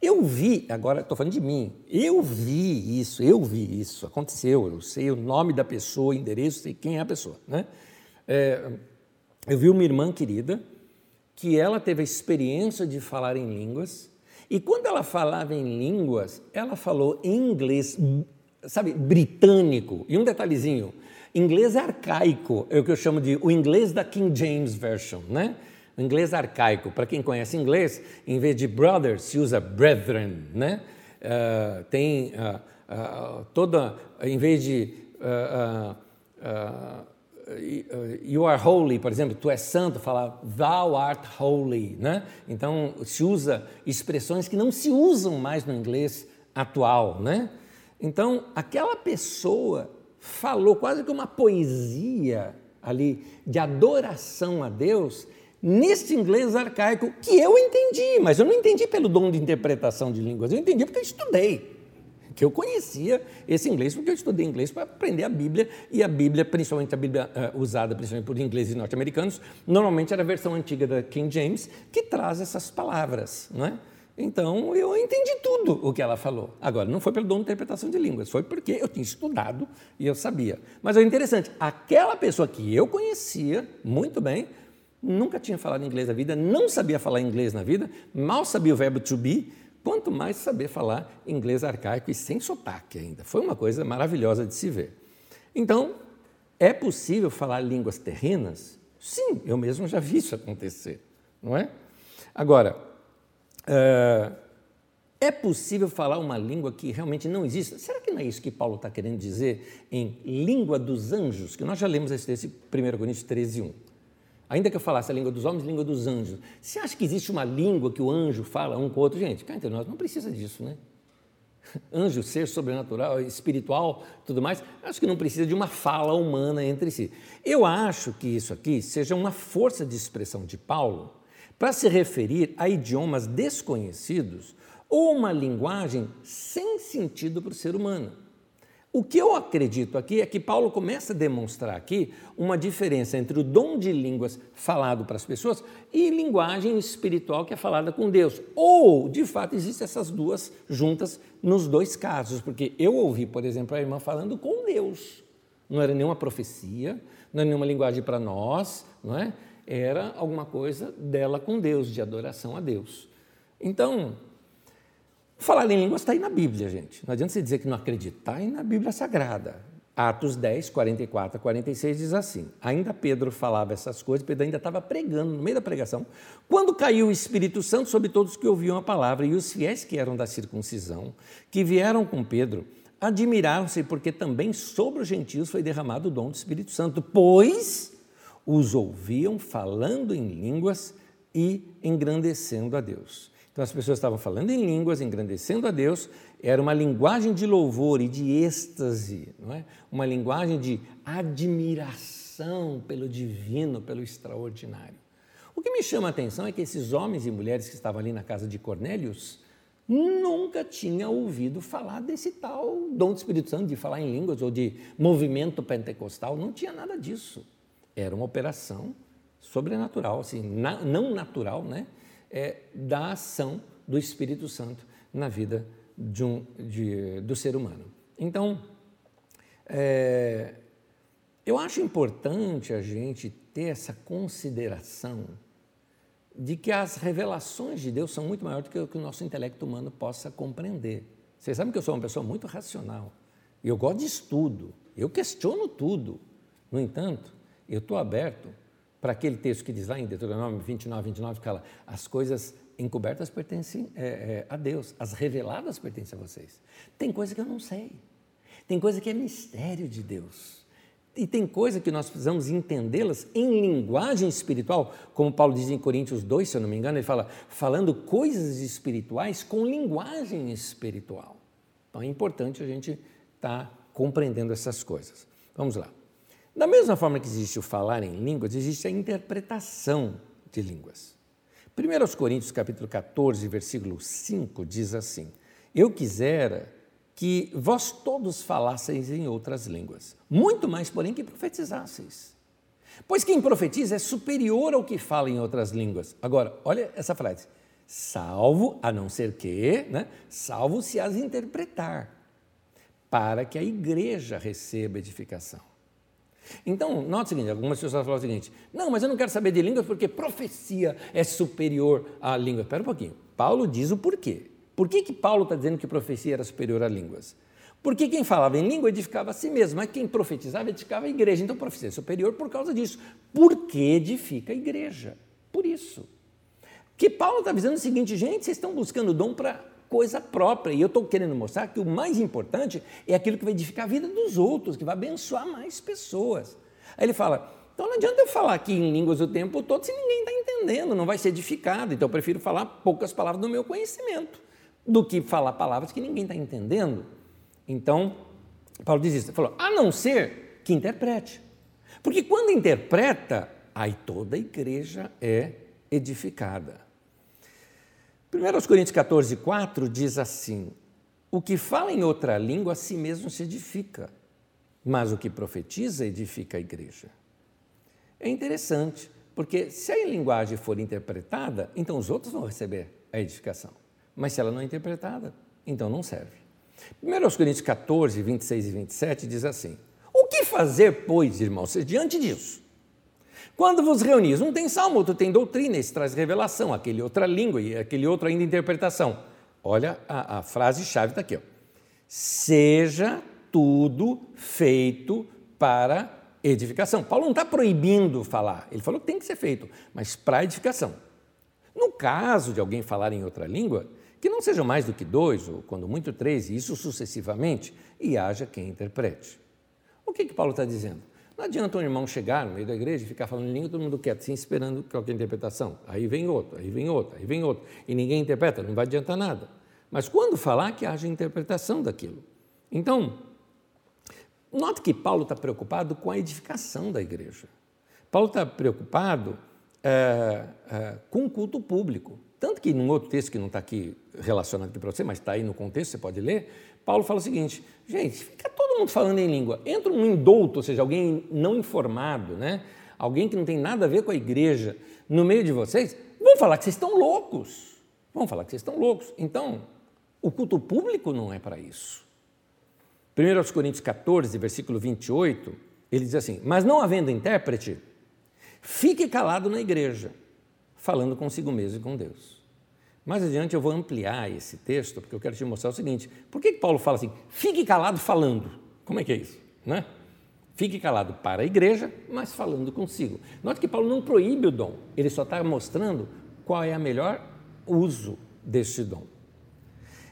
Eu vi, agora estou falando de mim, eu vi isso, eu vi isso, aconteceu, eu sei o nome da pessoa, endereço, sei quem é a pessoa. Né? É, eu vi uma irmã querida que ela teve a experiência de falar em línguas, e quando ela falava em línguas, ela falou em inglês, sabe, britânico. E um detalhezinho, inglês arcaico, é o que eu chamo de o inglês da King James Version, né? O inglês arcaico, para quem conhece inglês, em vez de brother, se usa brethren, né? Uh, tem uh, uh, toda, em vez de you are holy, por exemplo, tu és santo, fala thou art holy, né? Então se usa expressões que não se usam mais no inglês atual, né? Então aquela pessoa falou quase que uma poesia ali de adoração a Deus nesse inglês arcaico que eu entendi, mas eu não entendi pelo dom de interpretação de línguas, eu entendi porque eu estudei. Que eu conhecia esse inglês, porque eu estudei inglês para aprender a Bíblia, e a Bíblia, principalmente a Bíblia uh, usada principalmente por ingleses e norte-americanos, normalmente era a versão antiga da King James, que traz essas palavras, não é? Então eu entendi tudo o que ela falou. Agora, não foi pelo dom de interpretação de línguas, foi porque eu tinha estudado e eu sabia. Mas é interessante, aquela pessoa que eu conhecia muito bem, nunca tinha falado inglês na vida, não sabia falar inglês na vida, mal sabia o verbo to be, quanto mais saber falar inglês arcaico e sem sotaque ainda. Foi uma coisa maravilhosa de se ver. Então, é possível falar línguas terrenas? Sim, eu mesmo já vi isso acontecer, não é? Agora, uh, é possível falar uma língua que realmente não existe? Será que não é isso que Paulo está querendo dizer em língua dos anjos? Que nós já lemos esse texto em 1 Coríntios 13, 1. Ainda que eu falasse a língua dos homens, a língua dos anjos. Você acha que existe uma língua que o anjo fala um com o outro? Gente, cá entre nós, não precisa disso, né? Anjo, ser sobrenatural, espiritual, tudo mais, acho que não precisa de uma fala humana entre si. Eu acho que isso aqui seja uma força de expressão de Paulo para se referir a idiomas desconhecidos ou uma linguagem sem sentido para o ser humano. O que eu acredito aqui é que Paulo começa a demonstrar aqui uma diferença entre o dom de línguas falado para as pessoas e linguagem espiritual que é falada com Deus. Ou, de fato, existem essas duas juntas nos dois casos, porque eu ouvi, por exemplo, a irmã falando com Deus. Não era nenhuma profecia, não era nenhuma linguagem para nós, não é? Era alguma coisa dela com Deus, de adoração a Deus. Então, Falar em línguas está aí na Bíblia, gente. Não adianta você dizer que não acredita, está aí na Bíblia Sagrada. Atos 10, 44 a 46 diz assim: Ainda Pedro falava essas coisas, Pedro ainda estava pregando, no meio da pregação, quando caiu o Espírito Santo sobre todos que ouviam a palavra, e os fiéis que eram da circuncisão, que vieram com Pedro, admiraram-se, porque também sobre os gentios foi derramado o dom do Espírito Santo, pois os ouviam falando em línguas e engrandecendo a Deus. Então as pessoas estavam falando em línguas, engrandecendo a Deus, era uma linguagem de louvor e de êxtase, não é? uma linguagem de admiração pelo divino, pelo extraordinário. O que me chama a atenção é que esses homens e mulheres que estavam ali na casa de Cornélios nunca tinham ouvido falar desse tal dom do Espírito Santo, de falar em línguas ou de movimento pentecostal, não tinha nada disso. Era uma operação sobrenatural, assim, não natural, né? É, da ação do Espírito Santo na vida de um, de, do ser humano. Então, é, eu acho importante a gente ter essa consideração de que as revelações de Deus são muito maiores do que o que o nosso intelecto humano possa compreender. Vocês sabem que eu sou uma pessoa muito racional. Eu gosto de estudo. Eu questiono tudo. No entanto, eu estou aberto para aquele texto que diz lá em Deuteronômio 29, 29, que fala, as coisas encobertas pertencem é, é, a Deus, as reveladas pertencem a vocês. Tem coisa que eu não sei. Tem coisa que é mistério de Deus. E tem coisa que nós precisamos entendê-las em linguagem espiritual, como Paulo diz em Coríntios 2, se eu não me engano, ele fala, falando coisas espirituais com linguagem espiritual. Então é importante a gente estar tá compreendendo essas coisas. Vamos lá. Da mesma forma que existe o falar em línguas, existe a interpretação de línguas. 1 Coríntios capítulo 14, versículo 5 diz assim: Eu quisera que vós todos falasseis em outras línguas, muito mais, porém, que profetizasseis. Pois quem profetiza é superior ao que fala em outras línguas. Agora, olha essa frase: salvo, a não ser que, né? salvo se as interpretar, para que a igreja receba edificação. Então, note o seguinte: algumas pessoas falam o seguinte, não, mas eu não quero saber de línguas porque profecia é superior à língua. Espera um pouquinho. Paulo diz o porquê. Por que, que Paulo está dizendo que profecia era superior a línguas? Porque quem falava em língua edificava a si mesmo, mas quem profetizava edificava a igreja. Então, profecia é superior por causa disso. Por que edifica a igreja? Por isso. Que Paulo está dizendo o seguinte, gente, vocês estão buscando dom para coisa própria. E eu estou querendo mostrar que o mais importante é aquilo que vai edificar a vida dos outros, que vai abençoar mais pessoas. Aí ele fala: então não adianta eu falar aqui em línguas o tempo todo se ninguém está entendendo, não vai ser edificado. Então eu prefiro falar poucas palavras do meu conhecimento do que falar palavras que ninguém está entendendo. Então, Paulo diz isso, ele falou, a não ser que interprete. Porque quando interpreta, aí toda a igreja é edificada. 1 Coríntios 14, 4 diz assim: O que fala em outra língua a si mesmo se edifica, mas o que profetiza edifica a igreja. É interessante, porque se a linguagem for interpretada, então os outros vão receber a edificação. Mas se ela não é interpretada, então não serve. 1 Coríntios 14, 26 e 27 diz assim: O que fazer, pois, irmãos, diante disso? Quando vos reunis, um tem salmo, outro tem doutrina, esse traz revelação, aquele outra língua e aquele outro ainda interpretação. Olha, a, a frase-chave está aqui. Ó. Seja tudo feito para edificação. Paulo não está proibindo falar, ele falou que tem que ser feito, mas para edificação. No caso de alguém falar em outra língua, que não sejam mais do que dois, ou quando muito três, e isso sucessivamente, e haja quem interprete. O que, que Paulo está dizendo? Não adianta um irmão chegar no meio da igreja e ficar falando em língua, todo mundo quieto, assim, esperando qualquer interpretação. Aí vem outro, aí vem outro, aí vem outro, e ninguém interpreta, não vai adiantar nada. Mas quando falar, que haja interpretação daquilo. Então, note que Paulo está preocupado com a edificação da igreja. Paulo está preocupado é, é, com o culto público. Tanto que num outro texto que não está aqui relacionado aqui para você, mas está aí no contexto, você pode ler, Paulo fala o seguinte, gente, fica todo mundo falando em língua, entra um indouto, ou seja, alguém não informado, né? alguém que não tem nada a ver com a igreja no meio de vocês, vão falar que vocês estão loucos, vão falar que vocês estão loucos. Então, o culto público não é para isso. 1 Coríntios 14, versículo 28, ele diz assim, mas não havendo intérprete, fique calado na igreja falando consigo mesmo e com Deus. Mais adiante eu vou ampliar esse texto, porque eu quero te mostrar o seguinte: por que Paulo fala assim, fique calado falando? Como é que é isso? Né? Fique calado para a igreja, mas falando consigo. Note que Paulo não proíbe o dom, ele só está mostrando qual é o melhor uso deste dom.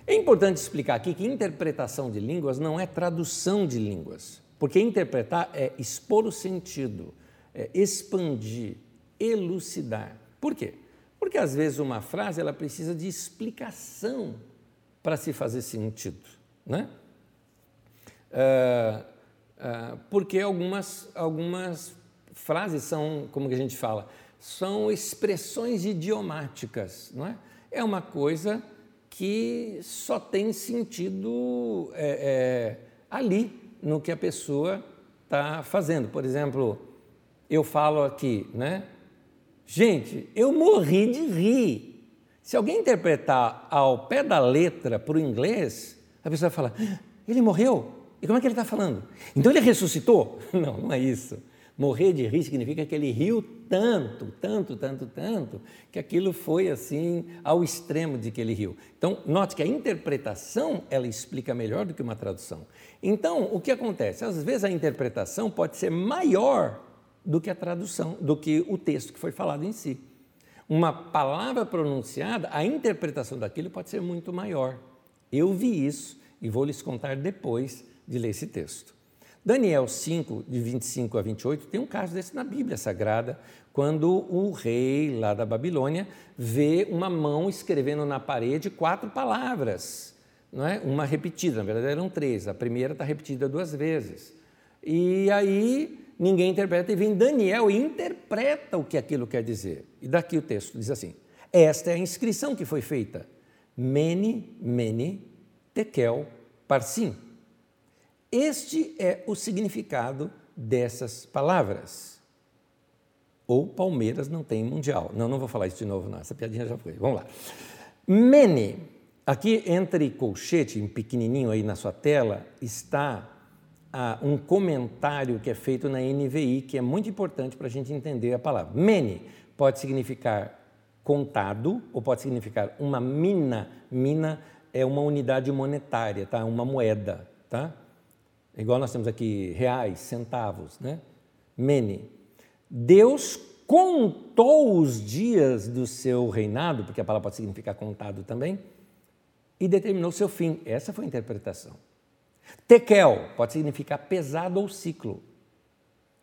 É importante explicar aqui que interpretação de línguas não é tradução de línguas, porque interpretar é expor o sentido, é expandir, elucidar. Por quê? Porque às vezes uma frase ela precisa de explicação para se fazer sentido, né? Uh, uh, porque algumas, algumas frases são, como que a gente fala, são expressões idiomáticas, não é? É uma coisa que só tem sentido é, é, ali, no que a pessoa está fazendo. Por exemplo, eu falo aqui, né? Gente, eu morri de rir. Se alguém interpretar ao pé da letra para o inglês, a pessoa fala: ah, ele morreu? E como é que ele está falando? Então ele ressuscitou? Não, não é isso. Morrer de rir significa que ele riu tanto, tanto, tanto, tanto, que aquilo foi assim ao extremo de que ele riu. Então, note que a interpretação ela explica melhor do que uma tradução. Então, o que acontece? Às vezes a interpretação pode ser maior do que a tradução, do que o texto que foi falado em si. Uma palavra pronunciada, a interpretação daquilo pode ser muito maior. Eu vi isso e vou lhes contar depois de ler esse texto. Daniel 5, de 25 a 28, tem um caso desse na Bíblia Sagrada, quando o rei lá da Babilônia vê uma mão escrevendo na parede quatro palavras, não é? uma repetida, na verdade eram três, a primeira está repetida duas vezes. E aí ninguém interpreta, e vem Daniel e interpreta o que aquilo quer dizer. E daqui o texto diz assim: Esta é a inscrição que foi feita. Mene, mene, tekel, parsim. Este é o significado dessas palavras. Ou Palmeiras não tem mundial. Não, não vou falar isso de novo, não. Essa piadinha já foi. Vamos lá. Mene. Aqui entre colchete, em pequenininho aí na sua tela, está um comentário que é feito na NVI, que é muito importante para a gente entender a palavra. Mene pode significar contado ou pode significar uma mina. Mina é uma unidade monetária, tá? Uma moeda, tá? Igual nós temos aqui reais, centavos, né? Mene. Deus contou os dias do seu reinado, porque a palavra pode significar contado também, e determinou seu fim. Essa foi a interpretação. Tekel pode significar pesado ou ciclo.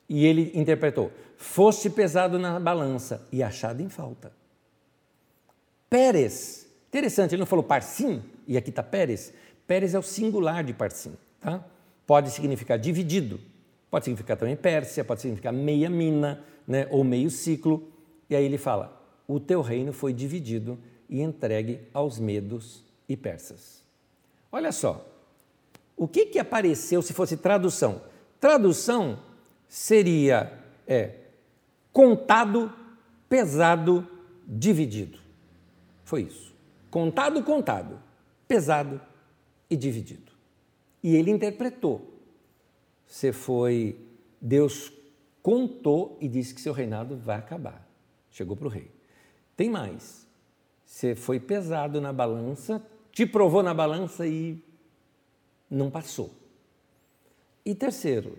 E ele interpretou: foste pesado na balança e achado em falta. Pérez, interessante, ele não falou parsim, e aqui está Pérez. Pérez é o singular de parsim, tá? Pode significar dividido, pode significar também Pérsia, pode significar meia mina, né, ou meio ciclo. E aí ele fala: o teu reino foi dividido e entregue aos medos e persas. Olha só, o que, que apareceu se fosse tradução? Tradução seria é, contado, pesado, dividido. Foi isso. Contado, contado, pesado e dividido. E ele interpretou. Você foi, Deus contou e disse que seu reinado vai acabar. Chegou para o rei. Tem mais. Você foi pesado na balança, te provou na balança e não passou. E terceiro,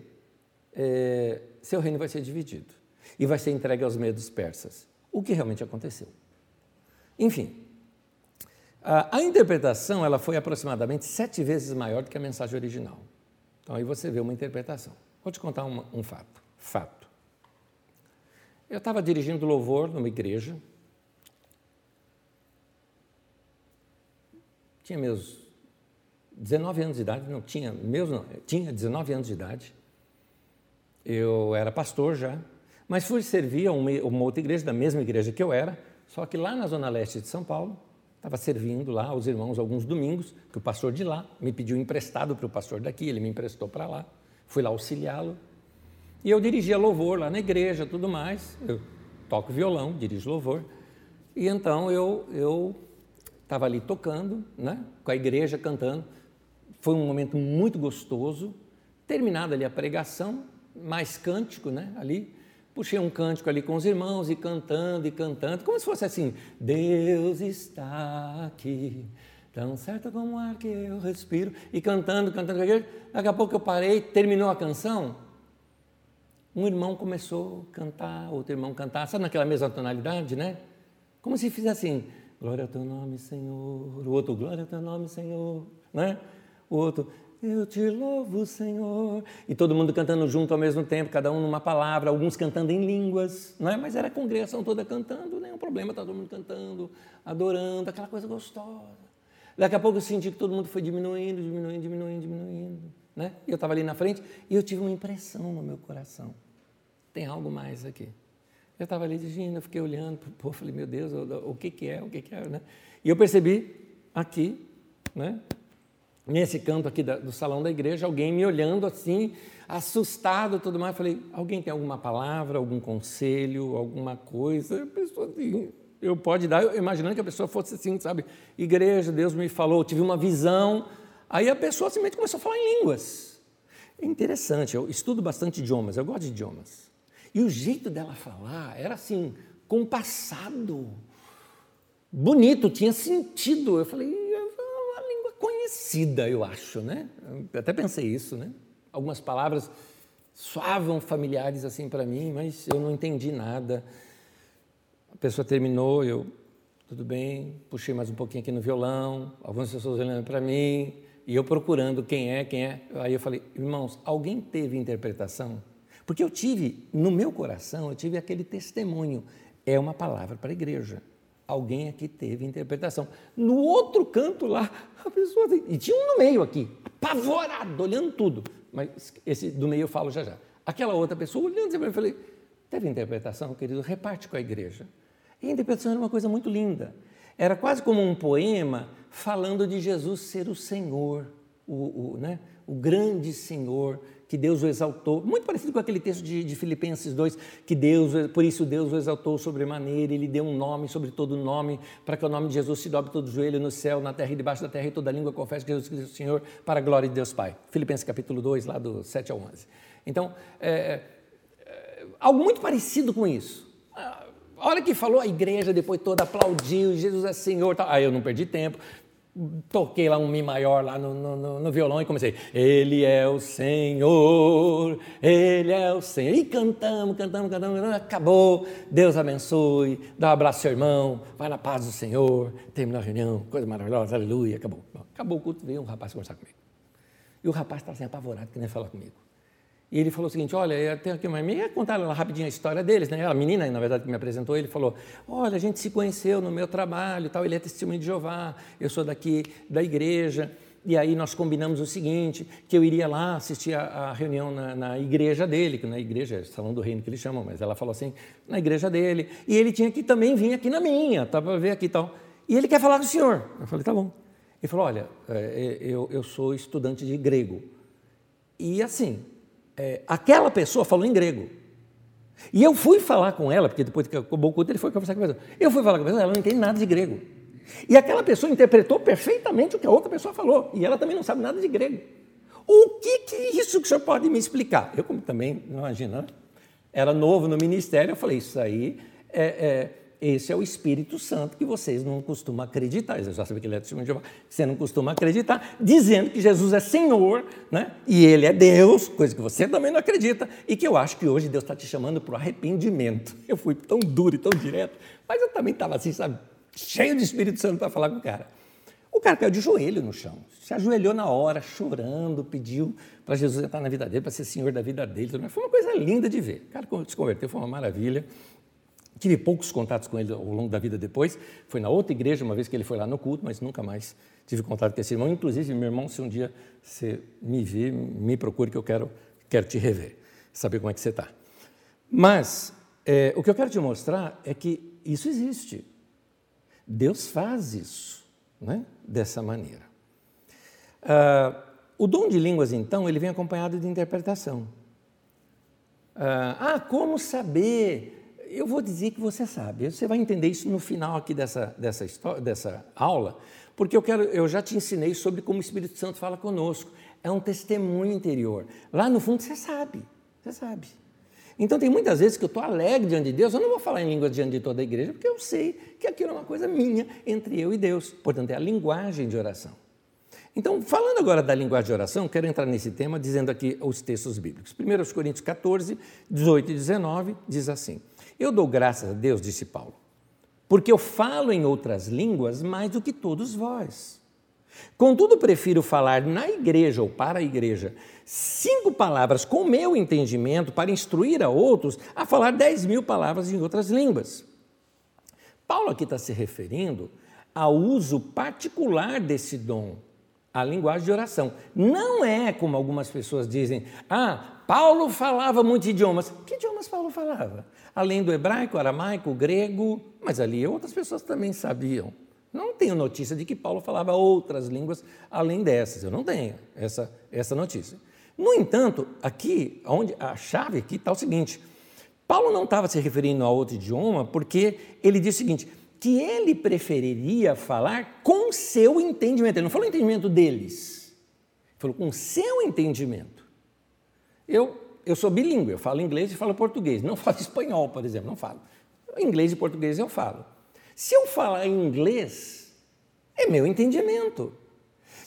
é, seu reino vai ser dividido e vai ser entregue aos medos persas, o que realmente aconteceu. Enfim, a, a, interpretação ela foi aproximadamente sete vezes maior do que a mensagem original. Então aí você vê uma interpretação. Vou te contar um fato. Fato. Eu estava dirigindo louvor numa igreja. Tinha meus 19 anos de idade, não tinha, meus não, tinha 19 anos de idade. Eu era pastor já, mas fui servir a uma, uma outra igreja, da mesma igreja que eu era, só que lá na zona leste de São Paulo, estava servindo lá aos irmãos alguns domingos, que o pastor de lá me pediu emprestado para o pastor daqui, ele me emprestou para lá, fui lá auxiliá-lo. E eu dirigia louvor lá na igreja, tudo mais. Eu toco violão, dirijo louvor. E então eu eu estava ali tocando, né, com a igreja cantando. Foi um momento muito gostoso. Terminada ali a pregação, mais cântico, né? Ali, puxei um cântico ali com os irmãos e cantando e cantando, como se fosse assim: Deus está aqui, tão certo como o ar que eu respiro, e cantando, cantando. Daqui a pouco eu parei, terminou a canção. Um irmão começou a cantar, outro irmão cantar, sabe naquela mesma tonalidade, né? Como se fizesse assim: Glória ao teu nome, Senhor. O outro, Glória ao teu nome, Senhor. Né? O outro, eu te louvo, Senhor. E todo mundo cantando junto ao mesmo tempo, cada um numa palavra, alguns cantando em línguas, não é? Mas era a congregação toda cantando, nenhum problema, tá todo mundo cantando, adorando, aquela coisa gostosa. Daqui a pouco eu senti que todo mundo foi diminuindo, diminuindo, diminuindo, diminuindo, né? E eu estava ali na frente e eu tive uma impressão no meu coração. Tem algo mais aqui. Eu estava ali dirigindo, eu fiquei olhando, pô, falei, meu Deus, o, o que que é, o que que é, né? E eu percebi aqui, né? Nesse canto aqui da, do salão da igreja, alguém me olhando assim, assustado tudo mais. Falei, alguém tem alguma palavra, algum conselho, alguma coisa? A pessoa assim, eu pode dar, eu, imaginando que a pessoa fosse assim, sabe? Igreja, Deus me falou, tive uma visão. Aí a pessoa simplesmente começou a falar em línguas. É interessante, eu estudo bastante idiomas, eu gosto de idiomas. E o jeito dela falar era assim, compassado, bonito, tinha sentido. Eu falei, conhecida, eu acho, né? Eu até pensei isso, né? Algumas palavras soavam familiares assim para mim, mas eu não entendi nada. A pessoa terminou, eu, tudo bem, puxei mais um pouquinho aqui no violão, algumas pessoas olhando para mim, E eu procurando quem é, quem é. Aí eu falei, irmãos, alguém teve interpretação? Porque eu tive, no meu coração, eu tive aquele testemunho. É uma palavra para a igreja. Alguém aqui teve interpretação. No outro canto lá, a pessoa. E tinha um no meio aqui, apavorado, olhando tudo. Mas esse do meio eu falo já já. Aquela outra pessoa olhando para eu falei: teve interpretação, querido? Reparte com a igreja. E a interpretação era uma coisa muito linda. Era quase como um poema falando de Jesus ser o Senhor, o, o, né? o grande Senhor, que Deus o exaltou, muito parecido com aquele texto de, de, Filipenses 2, que Deus, por isso Deus o exaltou sobremaneira, ele deu um nome sobre todo nome, para que o nome de Jesus se dobre todo o joelho no céu, na terra e debaixo da terra, e toda língua confesse que Jesus Cristo é o Senhor, para a glória de Deus Pai. Filipenses capítulo 2, lá do 7 ao 11. Então, é, é, algo muito parecido com isso. A hora que falou a igreja, depois toda aplaudiu, Jesus é Senhor. Tal. Aí eu não perdi tempo, toquei lá um Mi maior lá no, no, no, violão e comecei, Ele é o Senhor, Ele é o Senhor. E cantamos, cantamos, cantamos, acabou. Deus abençoe, dá um abraço seu irmão, vai na paz do Senhor, terminou a reunião, coisa maravilhosa, aleluia, acabou. Acabou o culto, veio um rapaz conversar comigo. E o rapaz estava assim apavorado, que nem falar comigo. E ele falou o seguinte: Olha, eu tenho aqui uma amiga, contar rapidinho a história deles, né? A menina, na verdade, que me apresentou, ele falou: Olha, a gente se conheceu no meu trabalho, tal. Ele é testemunho de Jeová, eu sou daqui da igreja. E aí nós combinamos o seguinte: que eu iria lá assistir a, a reunião na, na, igreja dele, que na igreja, é Salão do Reino que eles chamam, mas ela falou assim: na igreja dele. E ele tinha que também vir aqui na minha, tá, para ver aqui e tal. E ele quer falar com o senhor. Eu falei: Tá bom. Ele falou: Olha, é, eu, eu sou estudante de grego. E assim, é, aquela pessoa falou em grego. E eu fui falar com ela, porque depois que acabou o culto, ele foi conversar com a pessoa. Eu fui falar com a pessoa, ela não entende nada de grego. E aquela pessoa interpretou perfeitamente o que a outra pessoa falou, e ela também não sabe nada de grego. O que, que é isso que o senhor pode me explicar? Eu, como também, não imagina, né? era novo no ministério, eu falei, isso aí é, é esse é o Espírito Santo que vocês não costumam acreditar. Você já sabe que ele é testemunho de Jeová. Você não costuma acreditar, dizendo que Jesus é Senhor, né? E Ele é Deus, coisa que você também não acredita, e que eu acho que hoje Deus está te chamando para o arrependimento. Eu fui tão duro e tão direto, mas eu também estava assim, sabe, cheio de Espírito Santo para falar com o cara. O cara caiu de joelho no chão, se ajoelhou na hora, chorando, pediu para Jesus entrar na vida dele, para ser senhor da vida dele. Foi uma coisa linda de ver. O cara se converteu, foi uma maravilha. Tive poucos contatos com ele ao longo da vida depois. Foi na outra igreja, uma vez que ele foi lá no culto, mas nunca mais tive contato com esse irmão. Inclusive, meu irmão, se um dia você me vir, me procure que eu quero, quero te rever, saber como é que você está. Mas é, o que eu quero te mostrar é que isso existe. Deus faz isso, né? dessa maneira. Ah, o dom de línguas, então, ele vem acompanhado de interpretação. Ah, ah como saber eu vou dizer que você sabe. Você vai entender isso no final aqui dessa, dessa, história, dessa aula, porque eu, quero, eu já te ensinei sobre como o Espírito Santo fala conosco. É um testemunho interior. Lá no fundo você sabe, você sabe. Então tem muitas vezes que eu estou alegre diante de Deus, eu não vou falar em língua diante de toda a igreja, porque eu sei que aquilo é uma coisa minha entre eu e Deus. Portanto, é a linguagem de oração. Então, falando agora da linguagem de oração, quero entrar nesse tema dizendo aqui os textos bíblicos. 1 Coríntios 14, 18 e 19 diz assim: eu dou graças a Deus, disse Paulo, porque eu falo em outras línguas mais do que todos vós. Contudo, prefiro falar na igreja ou para a igreja cinco palavras com meu entendimento para instruir a outros a falar dez mil palavras em outras línguas. Paulo aqui está se referindo ao uso particular desse dom, a linguagem de oração. Não é como algumas pessoas dizem, ah, Paulo falava muitos idiomas. Que idiomas Paulo falava? Além do hebraico, aramaico, grego, mas ali outras pessoas também sabiam. Não tenho notícia de que Paulo falava outras línguas além dessas, eu não tenho essa, essa notícia. No entanto, aqui, onde a chave aqui está o seguinte: Paulo não estava se referindo a outro idioma porque ele disse o seguinte, que ele preferiria falar com seu entendimento. Ele não falou entendimento deles, ele falou com seu entendimento. Eu eu sou bilíngue, eu falo inglês e falo português. Não falo espanhol, por exemplo, não falo. Inglês e português eu falo. Se eu falar inglês, é meu entendimento.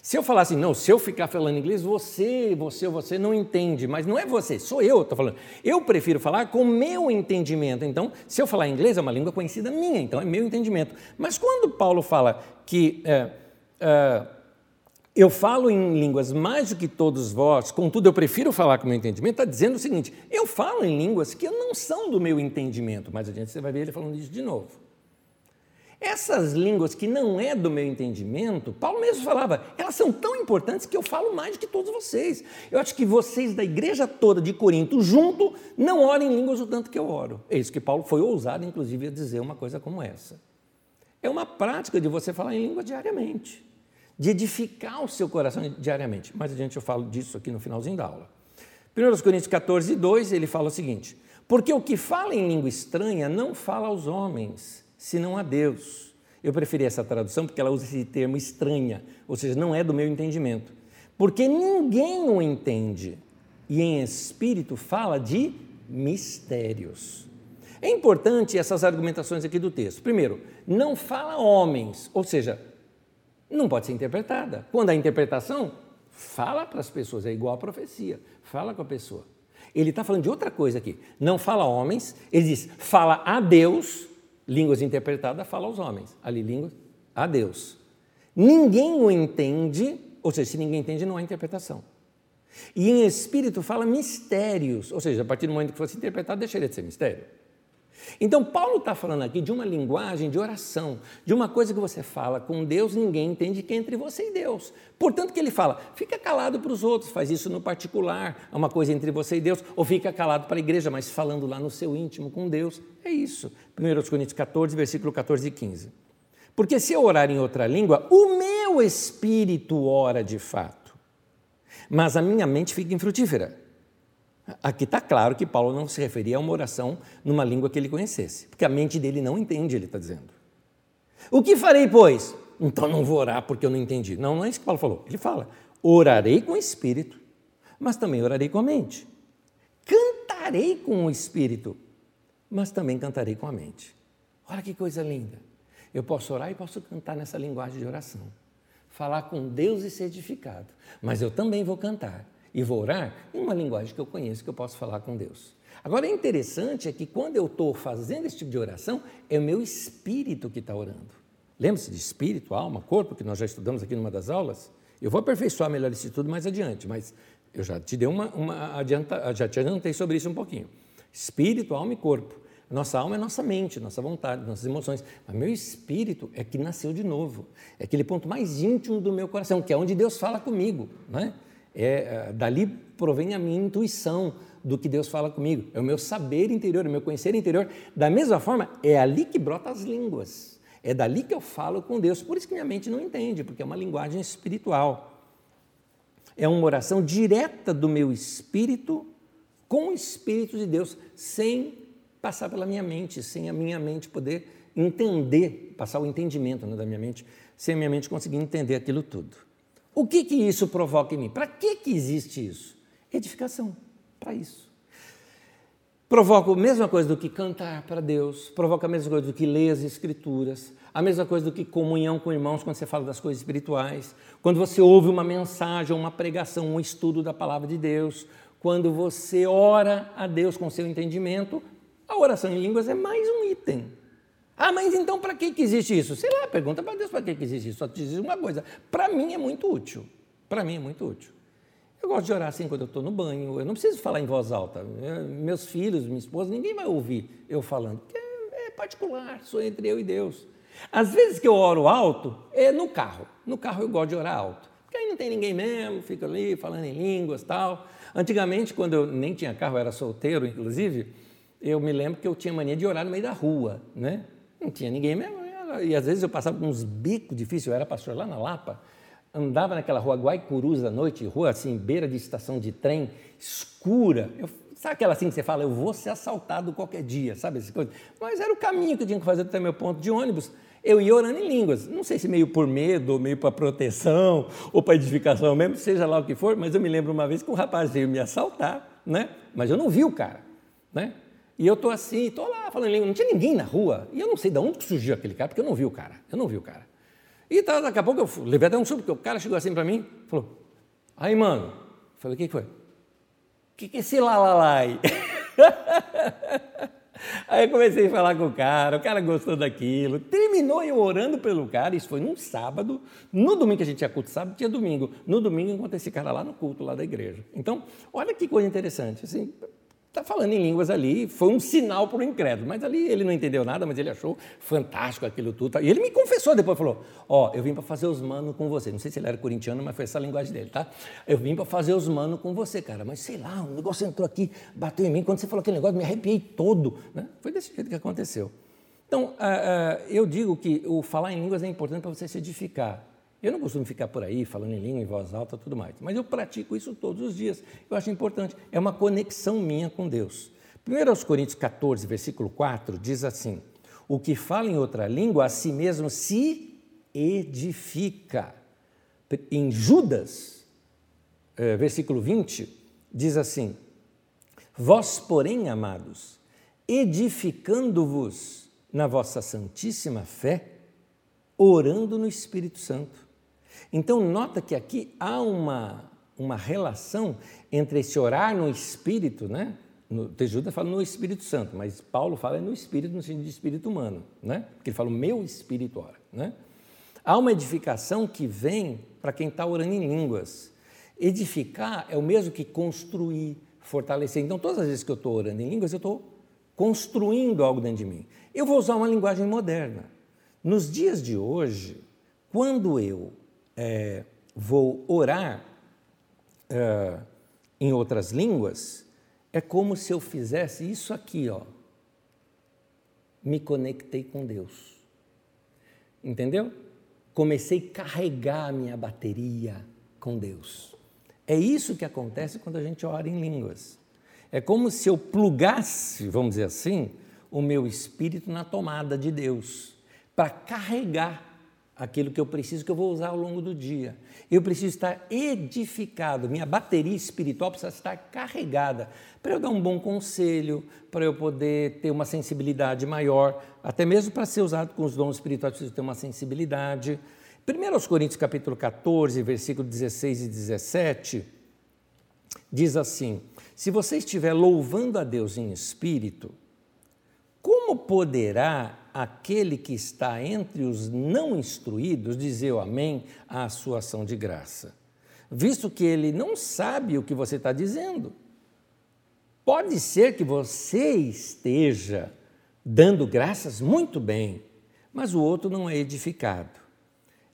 Se eu falar assim, não, se eu ficar falando inglês, você, você, você não entende, mas não é você, sou eu que estou falando. Eu prefiro falar com meu entendimento. Então, se eu falar inglês, é uma língua conhecida minha, então é meu entendimento. Mas quando Paulo fala que é, é, Eu falo em línguas mais do que todos vós, contudo eu prefiro falar com o meu entendimento, está dizendo o seguinte: eu falo em línguas que não são do meu entendimento. Mais adiante você vai ver ele falando isso de novo. Essas línguas que não é do meu entendimento, Paulo mesmo falava, elas são tão importantes que eu falo mais do que todos vocês. Eu acho que vocês da igreja toda de Corinto, junto, não orem em línguas o tanto que eu oro. É isso que Paulo foi ousado, inclusive, a dizer uma coisa como essa. É uma prática de você falar em língua diariamente de edificar o seu coração diariamente. Mais adiante eu falo disso aqui no finalzinho da aula. 1 Coríntios 14, 2, ele fala o seguinte: Porque o que fala em língua estranha não fala aos homens, senão a Deus. Eu preferi essa tradução porque ela usa esse termo estranha, ou seja, não é do meu entendimento. Porque ninguém o entende, e em espírito fala de mistérios. É importante essas argumentações aqui do texto. Primeiro, não fala homens, ou seja, não pode ser interpretada. Quando a interpretação, fala para as pessoas, é igual a profecia, fala com a pessoa. Ele está falando de outra coisa aqui. Não fala homens, ele diz, fala a Deus, línguas interpretadas, fala aos homens. Ali, línguas a Deus. Ninguém o entende, ou seja, se ninguém entende, não há interpretação. E em espírito fala mistérios, ou seja, a partir do momento que fosse interpretado, deixaria de ser mistério. Então, Paulo está falando aqui de uma linguagem de oração, de uma coisa que você fala com Deus, ninguém entende que é entre você e Deus. Portanto, que ele fala, fica calado para os outros, faz isso no particular, é uma coisa entre você e Deus, ou fica calado para a igreja, mas falando lá no seu íntimo com Deus. É isso. 1 Coríntios 14, versículo 14 e 15. Porque se eu orar em outra língua, o meu espírito ora de fato, mas a minha mente fica infrutífera. Aqui está claro que Paulo não se referia a uma oração numa língua que ele conhecesse, porque a mente dele não entende, ele está dizendo. O que farei, pois? Então não vou orar porque eu não entendi. Não, não é isso que Paulo falou. Ele fala: orarei com o espírito, mas também orarei com a mente. Cantarei com o espírito, mas também cantarei com a mente. Olha que coisa linda. Eu posso orar e posso cantar nessa linguagem de oração. Falar com Deus e ser edificado. Mas eu também vou cantar e vou orar em uma linguagem que eu conheço, que eu posso falar com Deus. Agora, é interessante é que quando eu estou fazendo esse tipo de oração, é o meu espírito que está orando. Lembre-se de espírito, alma, corpo, que nós já estudamos aqui numa das aulas. Eu vou aperfeiçoar melhor esse estudo mais adiante, mas eu já te dei uma, uma adianta, já te adiantei sobre isso um pouquinho. Espírito, alma e corpo. Nossa alma é nossa mente, nossa vontade, nossas emoções. Mas meu espírito é que nasceu de novo. É aquele ponto mais íntimo do meu coração, que é onde Deus fala comigo. Não é? É, é, dali provém a minha intuição do que Deus fala comigo, é o meu saber interior, é o meu conhecer interior. Da mesma forma, é ali que brota as línguas, é dali que eu falo com Deus. Por isso que minha mente não entende, porque é uma linguagem espiritual. É uma oração direta do meu espírito com o Espírito de Deus, sem passar pela minha mente, sem a minha mente poder entender, passar o entendimento né, da minha mente, sem a minha mente conseguir entender aquilo tudo. O que, que isso provoca em mim? Para que, que existe isso? Edificação, para isso. Provoca a mesma coisa do que cantar para Deus, provoca a mesma coisa do que ler as Escrituras, a mesma coisa do que comunhão com irmãos quando você fala das coisas espirituais, quando você ouve uma mensagem, uma pregação, um estudo da palavra de Deus, quando você ora a Deus com seu entendimento, a oração em línguas é mais um item ah, mas então para que, que existe isso? Sei lá, pergunta para Deus para que, que existe isso. Só te diz uma coisa: para mim é muito útil. Para mim é muito útil. Eu gosto de orar assim quando eu estou no banho. Eu não preciso falar em voz alta. Meus filhos, minha esposa, ninguém vai ouvir eu falando, porque é, particular, sou entre eu e Deus. Às vezes que eu oro alto, é no carro. No carro eu gosto de orar alto. Porque aí não tem ninguém mesmo, fica ali falando em línguas tal. Antigamente, quando eu nem tinha carro, eu era solteiro, inclusive, eu me lembro que eu tinha mania de orar no meio da rua, né? Não tinha ninguém mesmo. E às vezes eu passava uns bicos difíceis, eu era pastor lá na Lapa, andava naquela rua Guaicurus à noite, rua assim, beira de estação de trem, escura. Eu, sabe aquela assim que você fala, eu vou ser assaltado qualquer dia, sabe essa coisa? Mas era o caminho que eu tinha que fazer até meu ponto de ônibus. Eu ia orando em línguas, não sei se meio por medo, ou meio para proteção, ou para edificação mesmo, seja lá o que for, mas eu me lembro uma vez que um rapaz veio me assaltar, né? Mas eu não vi o cara, né? E eu estou assim, estou lá falando língua, não tinha ninguém na rua. E eu não sei de onde surgiu aquele cara, porque eu não vi o cara. Eu não vi o cara. E tá, daqui a pouco eu levei até um susto, porque o cara chegou assim para mim falou: Aí, mano. Eu falei: O que, que foi? O que, que é esse lalalai? Aí eu comecei a falar com o cara, o cara gostou daquilo. Terminou eu orando pelo cara, isso foi num sábado, no domingo que a gente tinha culto sábado, tinha domingo. No domingo encontrei esse cara lá no culto, lá da igreja. Então, olha que coisa interessante. Assim, está falando em línguas ali, foi um sinal para o incrédulo, mas ali ele não entendeu nada, mas ele achou fantástico aquilo tudo. E ele me confessou depois, falou, ó, oh, eu vim para fazer os manos com você. Não sei se ele era corintiano, mas foi essa a linguagem dele, tá? Eu vim para fazer os manos com você, cara, mas sei lá, o negócio entrou aqui, bateu em mim, quando você falou aquele negócio, me arrepiei todo. Né? Foi desse jeito que aconteceu. Então, uh, uh, eu digo que o falar em línguas é importante para você se edificar. Eu não costumo ficar por aí falando em língua, em voz alta, tudo mais, mas eu pratico isso todos os dias. Eu acho importante. É uma conexão minha com Deus. 1 Coríntios 14, versículo 4, diz assim: O que fala em outra língua a si mesmo se edifica. Em Judas, eh, versículo 20, diz assim: Vós, porém, amados, edificando-vos na vossa santíssima fé, orando no Espírito Santo. Então, nota que aqui há uma, uma relação entre esse orar no Espírito, né? No, Tejuda fala no Espírito Santo, mas Paulo fala no Espírito no sentido de Espírito humano, né? Porque ele fala o meu Espírito ora, né? Há uma edificação que vem para quem está orando em línguas. Edificar é o mesmo que construir, fortalecer. Então, todas as vezes que eu estou orando em línguas, eu estou construindo algo dentro de mim. Eu vou usar uma linguagem moderna. Nos dias de hoje, quando eu é, vou orar é, em outras línguas, é como se eu fizesse isso aqui, ó. Me conectei com Deus. Entendeu? Comecei a carregar a minha bateria com Deus. É isso que acontece quando a gente ora em línguas. É como se eu plugasse, vamos dizer assim, o meu espírito na tomada de Deus, para carregar aquilo que eu preciso, que eu vou usar ao longo do dia. Eu preciso estar edificado, minha bateria espiritual precisa estar carregada para eu dar um bom conselho, para eu poder ter uma sensibilidade maior, até mesmo para ser usado com os dons espirituais, preciso ter uma sensibilidade. 1 Coríntios capítulo 14, versículo 16 e 17, diz assim: Se você estiver louvando a Deus em espírito, como poderá aquele que está entre os não instruídos dizer o amém à sua ação de graça, visto que ele não sabe o que você está dizendo? Pode ser que você esteja dando graças muito bem, mas o outro não é edificado.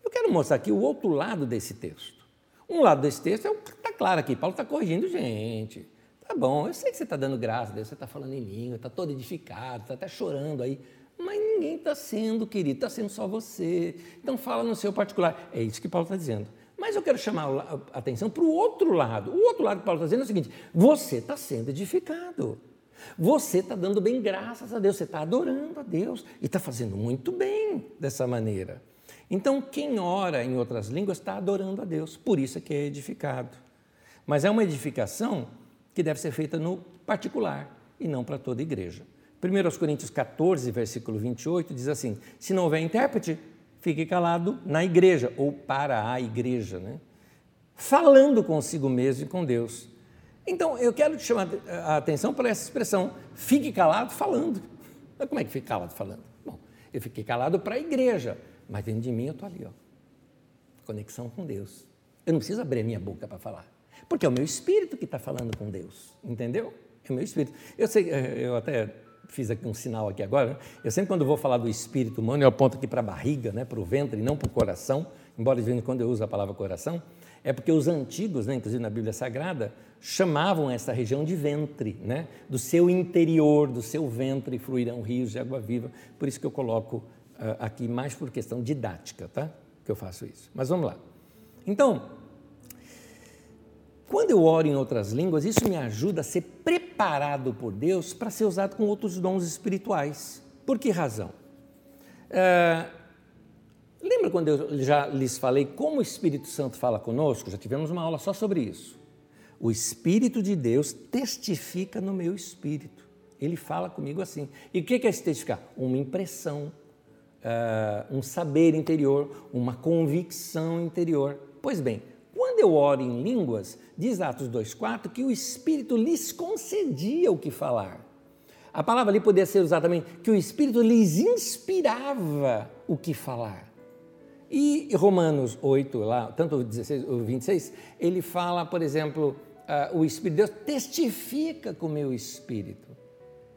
Eu quero mostrar aqui o outro lado desse texto. Um lado desse texto é o que está claro aqui, Paulo está corrigindo gente. Tá bom, eu sei que você está dando graça Deus, você está falando em língua, está todo edificado, está até chorando aí, mas ninguém está sendo, querido, está sendo só você. Então fala no seu particular. É isso que Paulo está dizendo. Mas eu quero chamar a atenção para o outro lado. O outro lado que Paulo está dizendo é o seguinte: você está sendo edificado. Você está dando bem graças a Deus, você está adorando a Deus e está fazendo muito bem dessa maneira. Então, quem ora em outras línguas está adorando a Deus, por isso é que é edificado. Mas é uma edificação que deve ser feita no particular e não para toda igreja. 1 Coríntios 14, versículo 28 diz assim: Se não houver intérprete, fique calado na igreja ou para a igreja, né? falando consigo mesmo e com Deus. Então, eu quero te chamar a atenção para essa expressão, fique calado falando. Mas como é que fica calado falando? Bom, eu fiquei calado para a igreja, mas dentro de mim eu estou ali, ó, conexão com Deus. Eu não preciso abrir minha boca para falar. Porque é o meu espírito que está falando com Deus, entendeu? É o meu espírito. Eu sei, eh, eu até fiz aqui um sinal aqui agora. Né? Eu sempre quando vou falar do espírito humano, eu aponto aqui para a barriga, né, para o ventre, e não para o coração. Embora de vez em quando eu use a palavra coração, é porque os antigos, né, inclusive na Bíblia Sagrada, chamavam essa região de ventre, né? Do seu interior, do seu ventre fluirão rios de água viva. Por isso que eu coloco uh, aqui mais por questão didática, tá? Que eu faço isso. Mas vamos lá. Então, quando eu oro em outras línguas, isso me ajuda a ser preparado por Deus para ser usado com outros dons espirituais. Por que razão? É, lembra quando eu já lhes falei como o Espírito Santo fala conosco? Já tivemos uma aula só sobre isso. O Espírito de Deus testifica no meu espírito. Ele fala comigo assim. E o que é esse testificar? Uma impressão, uh, um saber interior, uma convicção interior. Pois bem, quando eu oro em línguas, diz Atos 2,4 que o Espírito lhes concedia o que falar. A palavra ali poderia ser usada também que o Espírito lhes inspirava o que falar. E Romanos 8, lá, tanto o 16 o 26, ele fala, por exemplo, uh, o Espírito de Deus testifica com o meu espírito.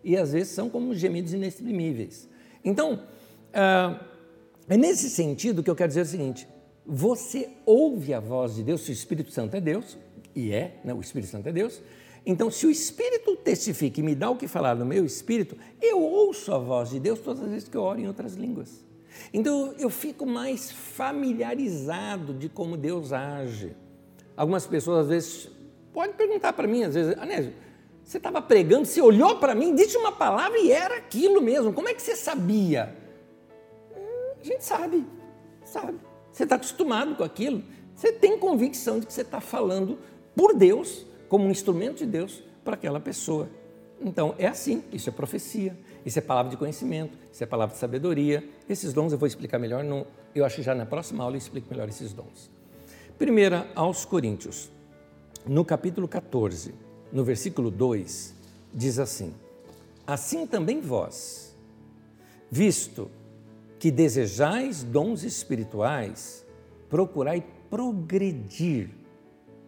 E às vezes são como gemidos inexprimíveis. Então, uh, é nesse sentido que eu quero dizer o seguinte: você ouve a voz de Deus, se o Espírito Santo é Deus, e é, né, o Espírito Santo é Deus. Então, se o Espírito testifica e me dá o que falar no meu espírito, eu ouço a voz de Deus todas as vezes que eu oro em outras línguas. Então eu fico mais familiarizado de como Deus age. Algumas pessoas às vezes podem perguntar para mim, às vezes, Anésio, você estava pregando, você olhou para mim, disse uma palavra e era aquilo mesmo. Como é que você sabia? Hum, a gente sabe, sabe. Você está acostumado com aquilo. Você tem convicção de que você está falando por Deus, como um instrumento de Deus para aquela pessoa. Então é assim, isso é profecia. Isso é palavra de conhecimento, isso é palavra de sabedoria. Esses dons eu vou explicar melhor, no, eu acho que já na próxima aula eu explico melhor esses dons. Primeira aos Coríntios, no capítulo 14, no versículo 2, diz assim: Assim também vós, visto que desejais dons espirituais, procurai progredir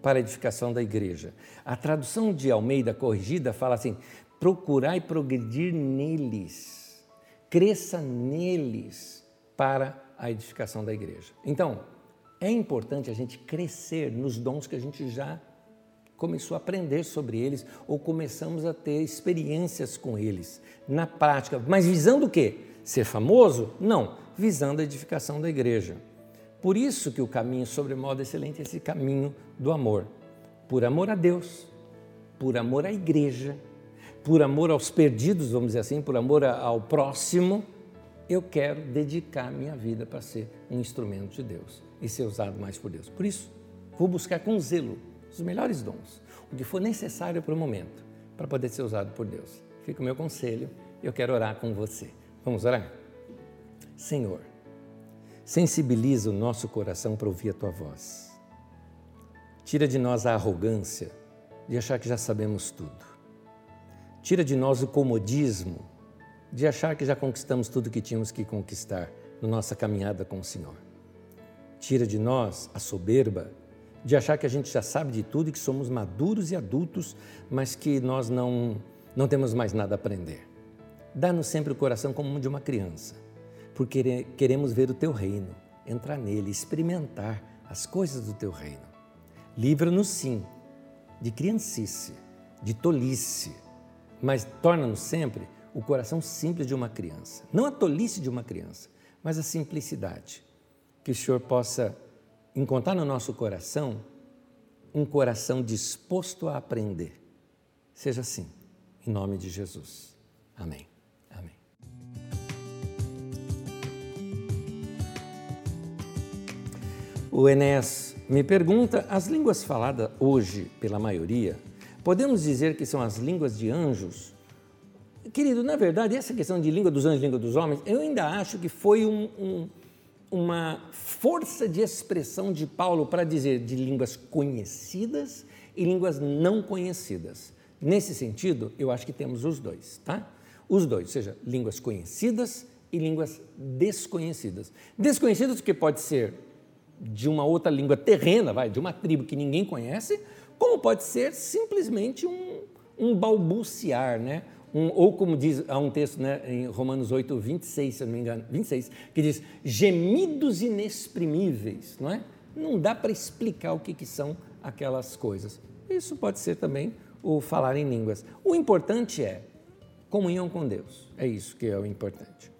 para a edificação da igreja. A tradução de Almeida corrigida fala assim: procurar e progredir neles, cresça neles para a edificação da igreja. Então, é importante a gente crescer nos dons que a gente já começou a aprender sobre eles ou começamos a ter experiências com eles na prática, mas visando o quê? Ser famoso? Não, visando a edificação da igreja. Por isso que o caminho sobre modo excelente é esse caminho do amor. Por amor a Deus, por amor à igreja, por amor aos perdidos, vamos dizer assim, por amor ao próximo, eu quero dedicar minha vida para ser um instrumento de Deus e ser usado mais por Deus. Por isso, vou buscar com zelo os melhores dons, o que for necessário para o momento, para poder ser usado por Deus. Fica o meu conselho, eu quero orar com você. Vamos orar? Senhor, sensibiliza o nosso coração para ouvir a tua voz. Tira de nós a arrogância de achar que já sabemos tudo. Tira de nós o comodismo de achar que já conquistamos tudo que tínhamos que conquistar na nossa caminhada com o Senhor. Tira de nós a soberba de achar que a gente já sabe de tudo e que somos maduros e adultos, mas que nós não, não temos mais nada a aprender. Dá-nos sempre o coração como de uma criança, porque queremos ver o teu reino, entrar nele, experimentar as coisas do teu reino. Livra-nos, sim, de criancice, de tolice, mas torna-nos sempre o coração simples de uma criança. Não a tolice de uma criança, mas a simplicidade. Que o Senhor possa encontrar no nosso coração um coração disposto a aprender. Seja assim, em nome de Jesus. Amém. O Enéas me pergunta: as línguas faladas hoje pela maioria Podemos dizer que são as línguas de anjos? Querido, na verdade, essa questão de língua dos anjos língua dos homens, eu ainda acho que foi um, um, uma força de expressão de Paulo para dizer de línguas conhecidas e línguas não conhecidas. Nesse sentido, eu acho que temos os dois, tá? Os dois, ou seja, línguas conhecidas e línguas desconhecidas. Desconhecidas que pode ser de uma outra língua terrena, vai, de uma tribo que ninguém conhece, como pode ser simplesmente um, um balbuciar, né? Um, ou como diz, há um texto né, em Romanos 8, 26, se não me engano, 26, que diz gemidos inexprimíveis, não é? Não dá para explicar o que, que são aquelas coisas. Isso pode ser também o falar em línguas. O importante é comunhão com Deus. É isso que é o importante.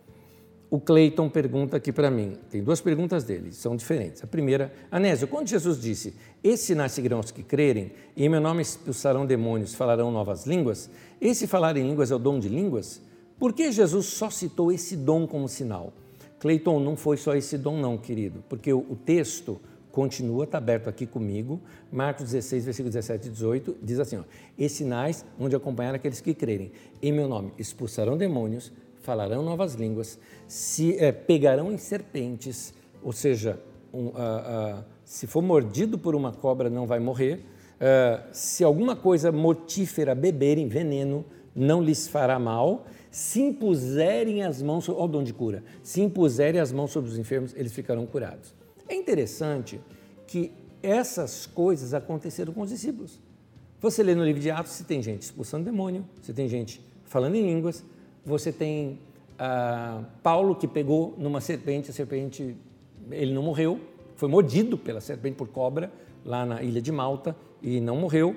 O Cleiton pergunta aqui para mim, tem duas perguntas dele, são diferentes. A primeira, Anésio, quando Jesus disse, esses sinais seguirão os que crerem, e em meu nome expulsarão demônios, falarão novas línguas, esse falar em línguas é o dom de línguas? Por que Jesus só citou esse dom como sinal? Cleiton, não foi só esse dom não, querido, porque o, texto continua, está aberto aqui comigo, Marcos 16, versículo 17 e 18, diz assim, ó, esses sinais onde acompanhar aqueles que crerem, em meu nome expulsarão demônios, falarão novas línguas, se é, pegarão em serpentes, ou seja, um, se for mordido por uma cobra não vai morrer, uh, se alguma coisa mortífera beberem veneno não lhes fará mal, se impuserem as mãos, olha o dom de cura, se impuserem as mãos sobre os enfermos, eles ficarão curados. É interessante que essas coisas aconteceram com os discípulos. Você lê no livro de Atos, se tem gente expulsando demônio, se tem gente falando em línguas, você tem ah, Paulo que pegou numa serpente, a serpente, ele não morreu, foi mordido pela serpente por cobra lá na ilha de Malta e não morreu.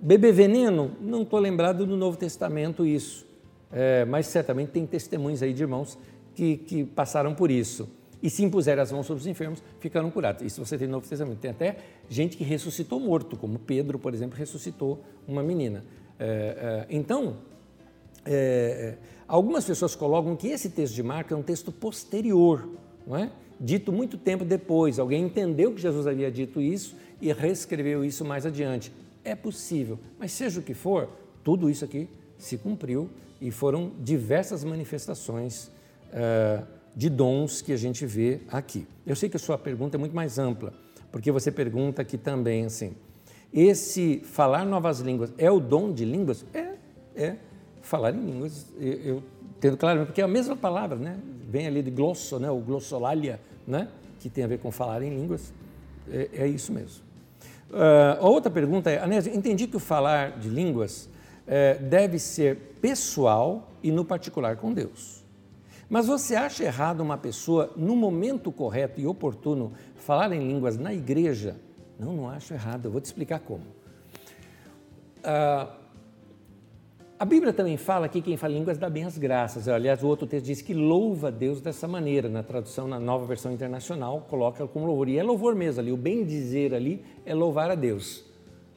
Beber veneno, não estou lembrado do Novo Testamento isso, é, mas certamente tem testemunhos aí de irmãos que, que passaram por isso. E se impuseram as mãos sobre os enfermos, ficaram curados. Isso você tem no Novo Testamento. Tem até gente que ressuscitou morto, como Pedro, por exemplo, ressuscitou uma menina. É, é, então, é, algumas pessoas colocam que esse texto de Marcos é um texto posterior, não é? dito muito tempo depois. Alguém entendeu que Jesus havia dito isso e reescreveu isso mais adiante. É possível, mas seja o que for, tudo isso aqui se cumpriu e foram diversas manifestações uh, de dons que a gente vê aqui. Eu sei que a sua pergunta é muito mais ampla, porque você pergunta aqui também assim: esse falar novas línguas é o dom de línguas? É, é. Falar em línguas, eu, eu tendo claramente, porque é a mesma palavra, né? Vem ali de glosso, né? O glossolalia, né? Que tem a ver com falar em línguas. É, é isso mesmo. Uh, a outra pergunta é, Anésio, entendi que o falar de línguas uh, deve ser pessoal e no particular com Deus. Mas você acha errado uma pessoa, no momento correto e oportuno, falar em línguas na igreja? Não, não acho errado. Eu vou te explicar como. Uh, a Bíblia também fala que quem fala línguas dá bem as graças. Aliás, o outro texto diz que louva a Deus dessa maneira. Na tradução, na nova versão internacional, coloca como louvor. E é louvor mesmo ali. O bem dizer ali é louvar a Deus,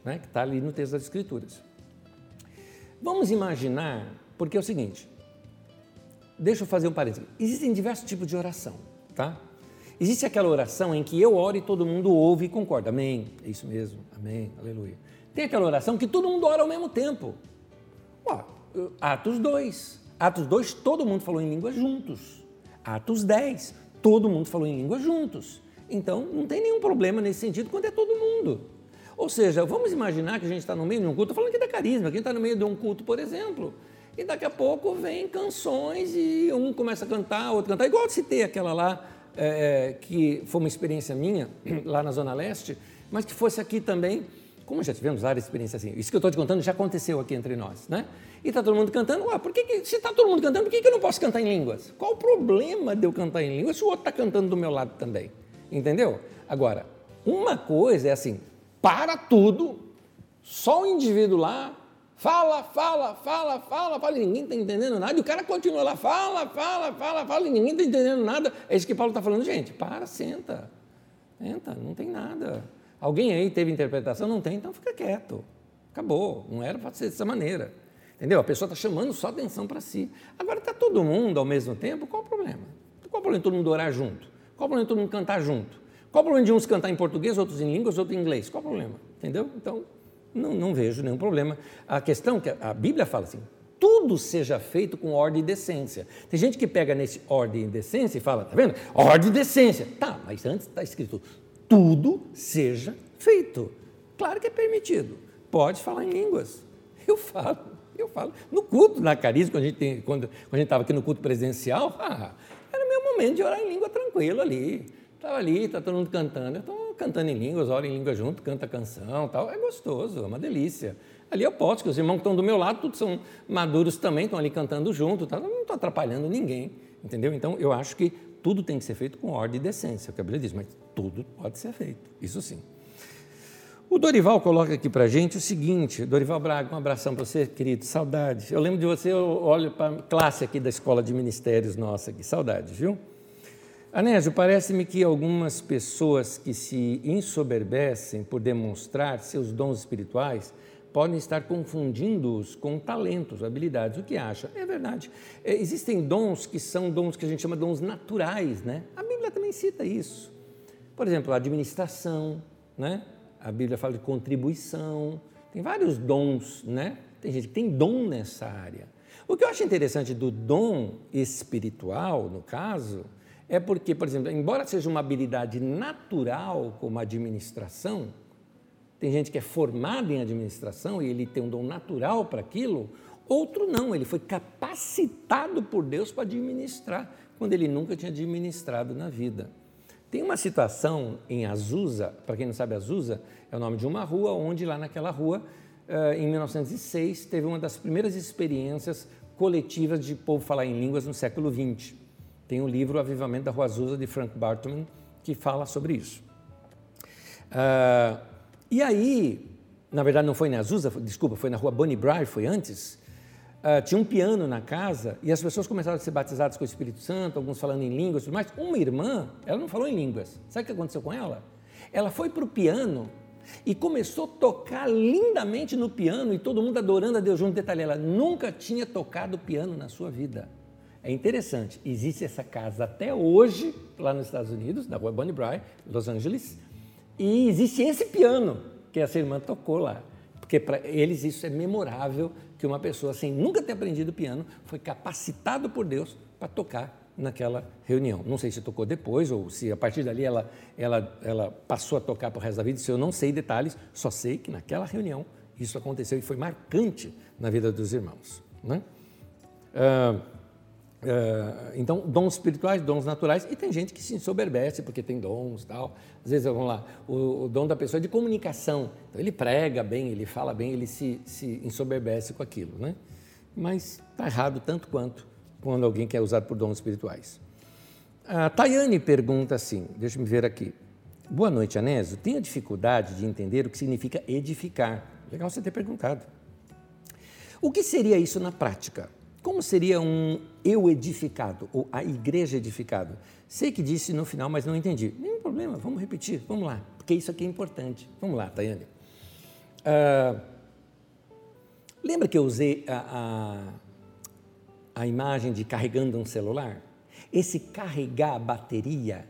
né? que está ali no texto das Escrituras. Vamos imaginar, porque é o seguinte, deixa eu fazer um parênteses. Existem diversos tipos de oração, tá? Existe aquela oração em que eu oro e todo mundo ouve e concorda. Amém, é isso mesmo, amém, aleluia. Tem aquela oração que todo mundo ora ao mesmo tempo. Ó, Atos 2. Atos 2, todo mundo falou em línguas juntos. Atos 10, todo mundo falou em línguas juntos. Então, não tem nenhum problema nesse sentido quando é todo mundo. Ou seja, vamos imaginar que a gente está no meio de um culto, falando aqui da carisma, quem está no meio de um culto, por exemplo, e daqui a pouco vem canções e um começa a cantar, outro cantar, igual eu citei aquela lá, é, que foi uma experiência minha, lá na Zona Leste, mas que fosse aqui também, como já tivemos várias experiências assim, isso que eu estou te contando já aconteceu aqui entre nós, né? E está todo mundo cantando, ué, por que, que se está todo mundo cantando, por que, que eu não posso cantar em línguas? Qual o problema de eu cantar em línguas se o outro está cantando do meu lado também? Entendeu? Agora, uma coisa é assim, para tudo, só o indivíduo lá, fala, fala, fala, fala, fala, e ninguém está entendendo nada, e o cara continua lá, fala, fala, fala, fala, e ninguém está entendendo nada. É isso que Paulo está falando, gente, para, senta, senta, não tem nada. Alguém aí teve interpretação? Não tem, então fica quieto. Acabou. Não era para ser dessa maneira. Entendeu? A pessoa está chamando só atenção para si. Agora está todo mundo ao mesmo tempo, qual o problema? Qual o problema de todo mundo orar junto? Qual o problema de todo mundo cantar junto? Qual o problema de uns cantar em português, outros em línguas, outros em inglês? Qual o problema? Entendeu? Então, não, não vejo nenhum problema. A questão é que a Bíblia fala assim: tudo seja feito com ordem e decência. Tem gente que pega nesse ordem e decência e fala, tá vendo? Ordem e decência. Tá, mas antes está escrito tudo seja feito. Claro que é permitido. Pode falar em línguas. Eu falo, eu falo. No culto, na Carisma, quando a gente quando, a gente estava aqui no culto presencial, ah, era meu momento de orar em língua tranquilo ali. Estava ali, está todo mundo cantando. Eu estou cantando em línguas, oro em língua junto, canta canção tal. É gostoso, é uma delícia. Ali eu posso, que os irmãos que estão do meu lado, todos são maduros também, estão ali cantando junto, tá? não estou atrapalhando ninguém, entendeu? Então eu acho que tudo tem que ser feito com ordem e decência, é o que a Bíblia diz, mas tudo pode ser feito, isso sim. O Dorival coloca aqui para gente o seguinte, Dorival Braga, um abração para você, querido, saudades. Eu lembro de você, eu olho para a classe aqui da Escola de Ministérios nossa aqui, saudades, viu? Anésio, parece-me que algumas pessoas que se ensoberbecem por demonstrar seus dons espirituais podem estar confundindo-os com talentos, habilidades. O que acha? É verdade. É, existem dons que são dons que a gente chama de dons naturais, né? A Bíblia também cita isso. Por exemplo, a administração, né? A Bíblia fala de contribuição. Tem vários dons, né? Tem gente que tem dom nessa área. O que eu acho interessante do dom espiritual, no caso, é porque, por exemplo, embora seja uma habilidade natural como administração, tem gente que é formada em administração e ele tem um dom natural para aquilo, Outro não, ele foi capacitado por Deus para administrar, quando ele nunca tinha administrado na vida. Tem uma situação em Azusa, para quem não sabe, Azusa é o nome de uma rua, onde lá naquela rua, eh, em 1906, teve uma das primeiras experiências coletivas de povo falar em línguas no século XX. Tem o um livro Avivamento da Rua Azusa, de Frank Bartman, que fala sobre isso. Uh, e aí, na verdade não foi na Azusa, desculpa, foi na rua Bonnie Bry, foi antes, uh, tinha um piano na casa e as pessoas começaram a ser batizadas com o Espírito Santo, alguns falando em línguas e tudo mais. Uma irmã, ela não falou em línguas. Sabe o que aconteceu com ela? Ela foi para o piano e começou a tocar lindamente no piano e todo mundo adorando a Deus junto. Detalhe, ela nunca tinha tocado piano na sua vida. É interessante, existe essa casa até hoje, lá nos Estados Unidos, na rua Bonnie Bry, Los Angeles, e existe esse piano que essa irmã tocou lá. Porque para eles isso é memorável, que uma pessoa sem nunca ter aprendido piano foi capacitado por Deus para tocar naquela reunião. Não sei se tocou depois ou se a partir dali ela, ela, ela passou a tocar para o resto da vida, isso eu não sei detalhes, só sei que naquela reunião isso aconteceu e foi marcante na vida dos irmãos. Né? Uh, então, dons espirituais, dons naturais, e tem gente que se ensoberbece porque tem dons tal. Às vezes, vamos lá, o, o dom da pessoa é de comunicação. Então, ele prega bem, ele fala bem, ele se, se ensoberbece com aquilo, né? Mas está errado tanto quanto quando alguém quer usar por dons espirituais. A Tayane pergunta assim, deixa me ver aqui. Boa noite, Anésio. Tenho dificuldade de entender o que significa edificar. Legal você ter perguntado. O que seria isso na prática? Como seria um eu edificado ou a igreja edificado? Sei que disse no final, mas não entendi. Nenhum problema, vamos repetir, vamos lá, porque isso aqui é importante. Vamos lá, Tayane. Uh, lembra que eu usei a, a, a imagem de carregando um celular? Esse carregar a bateria,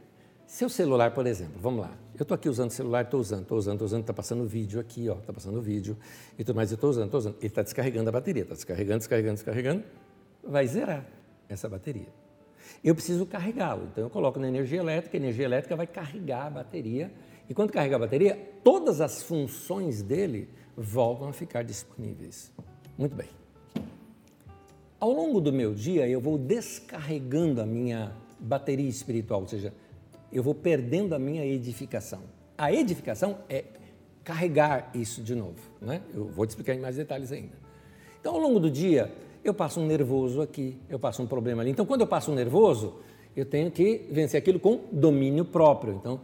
seu celular, por exemplo, vamos lá, eu estou aqui usando o celular, estou usando, estou usando, estou usando, está passando vídeo aqui, está passando vídeo e tudo mais, eu estou usando, estou usando. Ele está descarregando a bateria, está descarregando, descarregando, descarregando, vai zerar essa bateria. Eu preciso carregá-lo, então eu coloco na energia elétrica, a energia elétrica vai carregar a bateria, e quando carrega a bateria, todas as funções dele voltam a ficar disponíveis. Muito bem. Ao longo do meu dia, eu vou descarregando a minha bateria espiritual, ou seja, eu vou perdendo a minha edificação. A edificação é carregar isso de novo. Né? Eu vou te explicar em mais detalhes ainda. Então, ao longo do dia, eu passo um nervoso aqui, eu passo um problema ali. Então, quando eu passo um nervoso, eu tenho que vencer aquilo com domínio próprio. Então,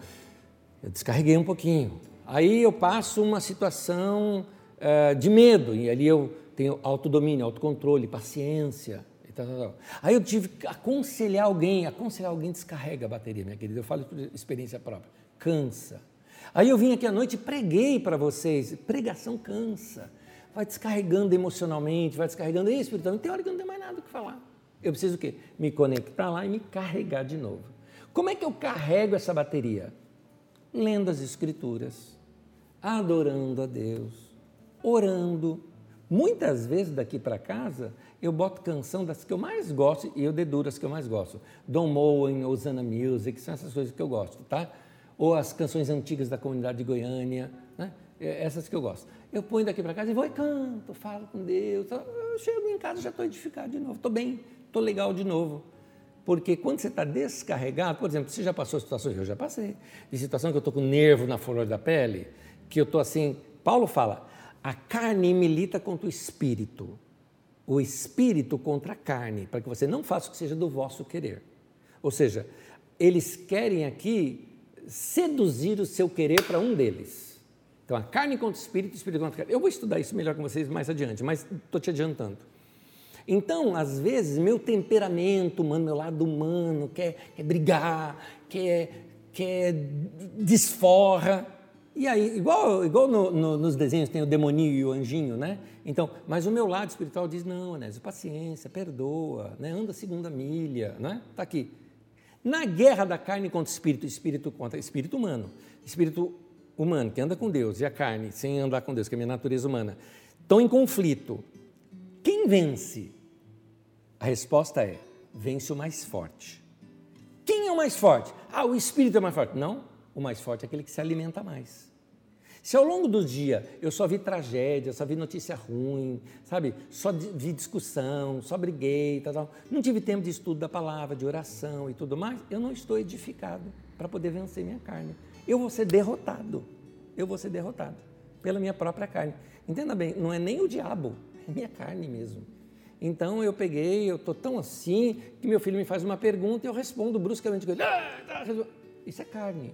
eu descarreguei um pouquinho. Aí eu passo uma situação uh, de medo, e ali eu tenho autodomínio, autocontrole, paciência. Tal, tal, tal. Aí eu tive que aconselhar alguém, aconselhar alguém descarrega a bateria, minha querida. Eu falo por experiência própria. Cansa. Aí eu vim aqui à noite e preguei para vocês. Pregação cansa. Vai descarregando emocionalmente, vai descarregando espiritualmente. Tem hora que não tem mais nada o que falar. Eu preciso o quê? Me conectar lá e me carregar de novo. Como é que eu carrego essa bateria? Lendo as escrituras, adorando a Deus, orando. Muitas vezes daqui para casa eu boto canção das que eu mais gosto e eu deduro as que eu mais gosto. Don Moen, Osana Music, são essas coisas que eu gosto, tá? Ou as canções antigas da comunidade de Goiânia, né? É, essas que eu gosto. Eu ponho daqui para casa e vou e canto, falo com Deus. Eu chego em casa já estou edificado de novo, estou bem, estou legal de novo. Porque quando você está descarregado, por exemplo, você já passou situações, eu já passei, de situação que eu estou com nervo na flor da pele, que eu estou assim, Paulo fala, a carne milita contra o espírito o espírito contra a carne, para que você não faça o que seja do vosso querer. Ou seja, eles querem aqui seduzir o seu querer para um deles. Então, a carne contra o espírito, o espírito contra a carne. Eu vou estudar isso melhor com vocês mais adiante, mas estou te adiantando. Então, às vezes, meu temperamento humano, meu lado humano, quer, quer brigar, quer, quer desforra, e aí, igual, igual no, no, nos desenhos tem o demoninho e o anjinho, né? Então, mas o meu lado espiritual diz, não, Anésio, paciência, perdoa, né? anda a segunda milha, né? Está aqui. Na guerra da carne contra o espírito, espírito contra espírito humano, espírito humano que anda com Deus e a carne sem andar com Deus, que é a minha natureza humana, estão em conflito. Quem vence? A resposta é: vence o mais forte. Quem é o mais forte? Ah, o espírito é mais forte. Não, o mais forte é aquele que se alimenta mais. Se ao longo do dia eu só vi tragédia, só vi notícia ruim, sabe? Só vi discussão, só briguei, tal, tal, não tive tempo de estudo da palavra, de oração e tudo mais, eu não estou edificado para poder vencer minha carne. Eu vou ser derrotado. Eu vou ser derrotado pela minha própria carne. Entenda bem, não é nem o diabo, é minha carne mesmo. Então eu peguei, eu estou tão assim que meu filho me faz uma pergunta e eu respondo bruscamente. Ah, Isso é carne.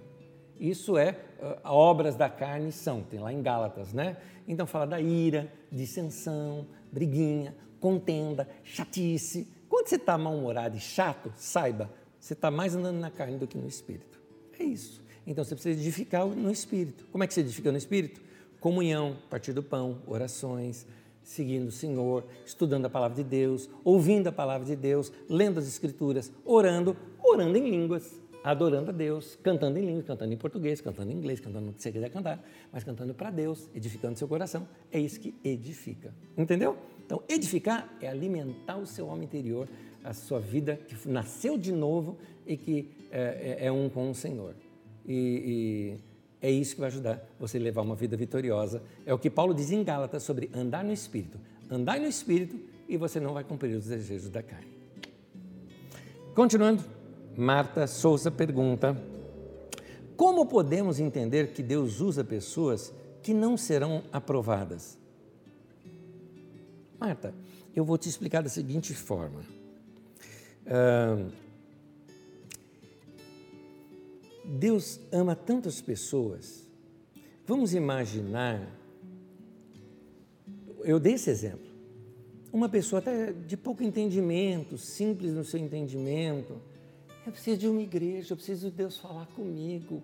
Isso é uh, obras da carne são, tem lá em Gálatas, né? Então fala da ira, dissensão, briguinha, contenda, chatice. Quando você está mal-humorado e chato, saiba, você está mais andando na carne do que no espírito. É isso. Então você precisa edificar no espírito. Como é que você edifica no espírito? Comunhão, partir do pão, orações, seguindo o Senhor, estudando a palavra de Deus, ouvindo a palavra de Deus, lendo as escrituras, orando, orando em línguas adorando a Deus, cantando em língua, cantando em português, cantando em inglês, cantando o que você quiser cantar, mas cantando para Deus, edificando seu coração. É isso que edifica. Entendeu? Então, edificar é alimentar o seu homem interior, a sua vida que nasceu de novo e que é, é, é um com o Senhor. E, e é isso que vai ajudar você a levar uma vida vitoriosa. É o que Paulo diz em Gálatas sobre andar no Espírito. Andar no Espírito e você não vai cumprir os desejos da carne. Continuando. Marta Souza pergunta: Como podemos entender que Deus usa pessoas que não serão aprovadas? Marta, eu vou te explicar da seguinte forma. Uh, Deus ama tantas pessoas. Vamos imaginar. Eu dei esse exemplo. Uma pessoa até de pouco entendimento, simples no seu entendimento, eu preciso de uma igreja, eu preciso de Deus falar comigo.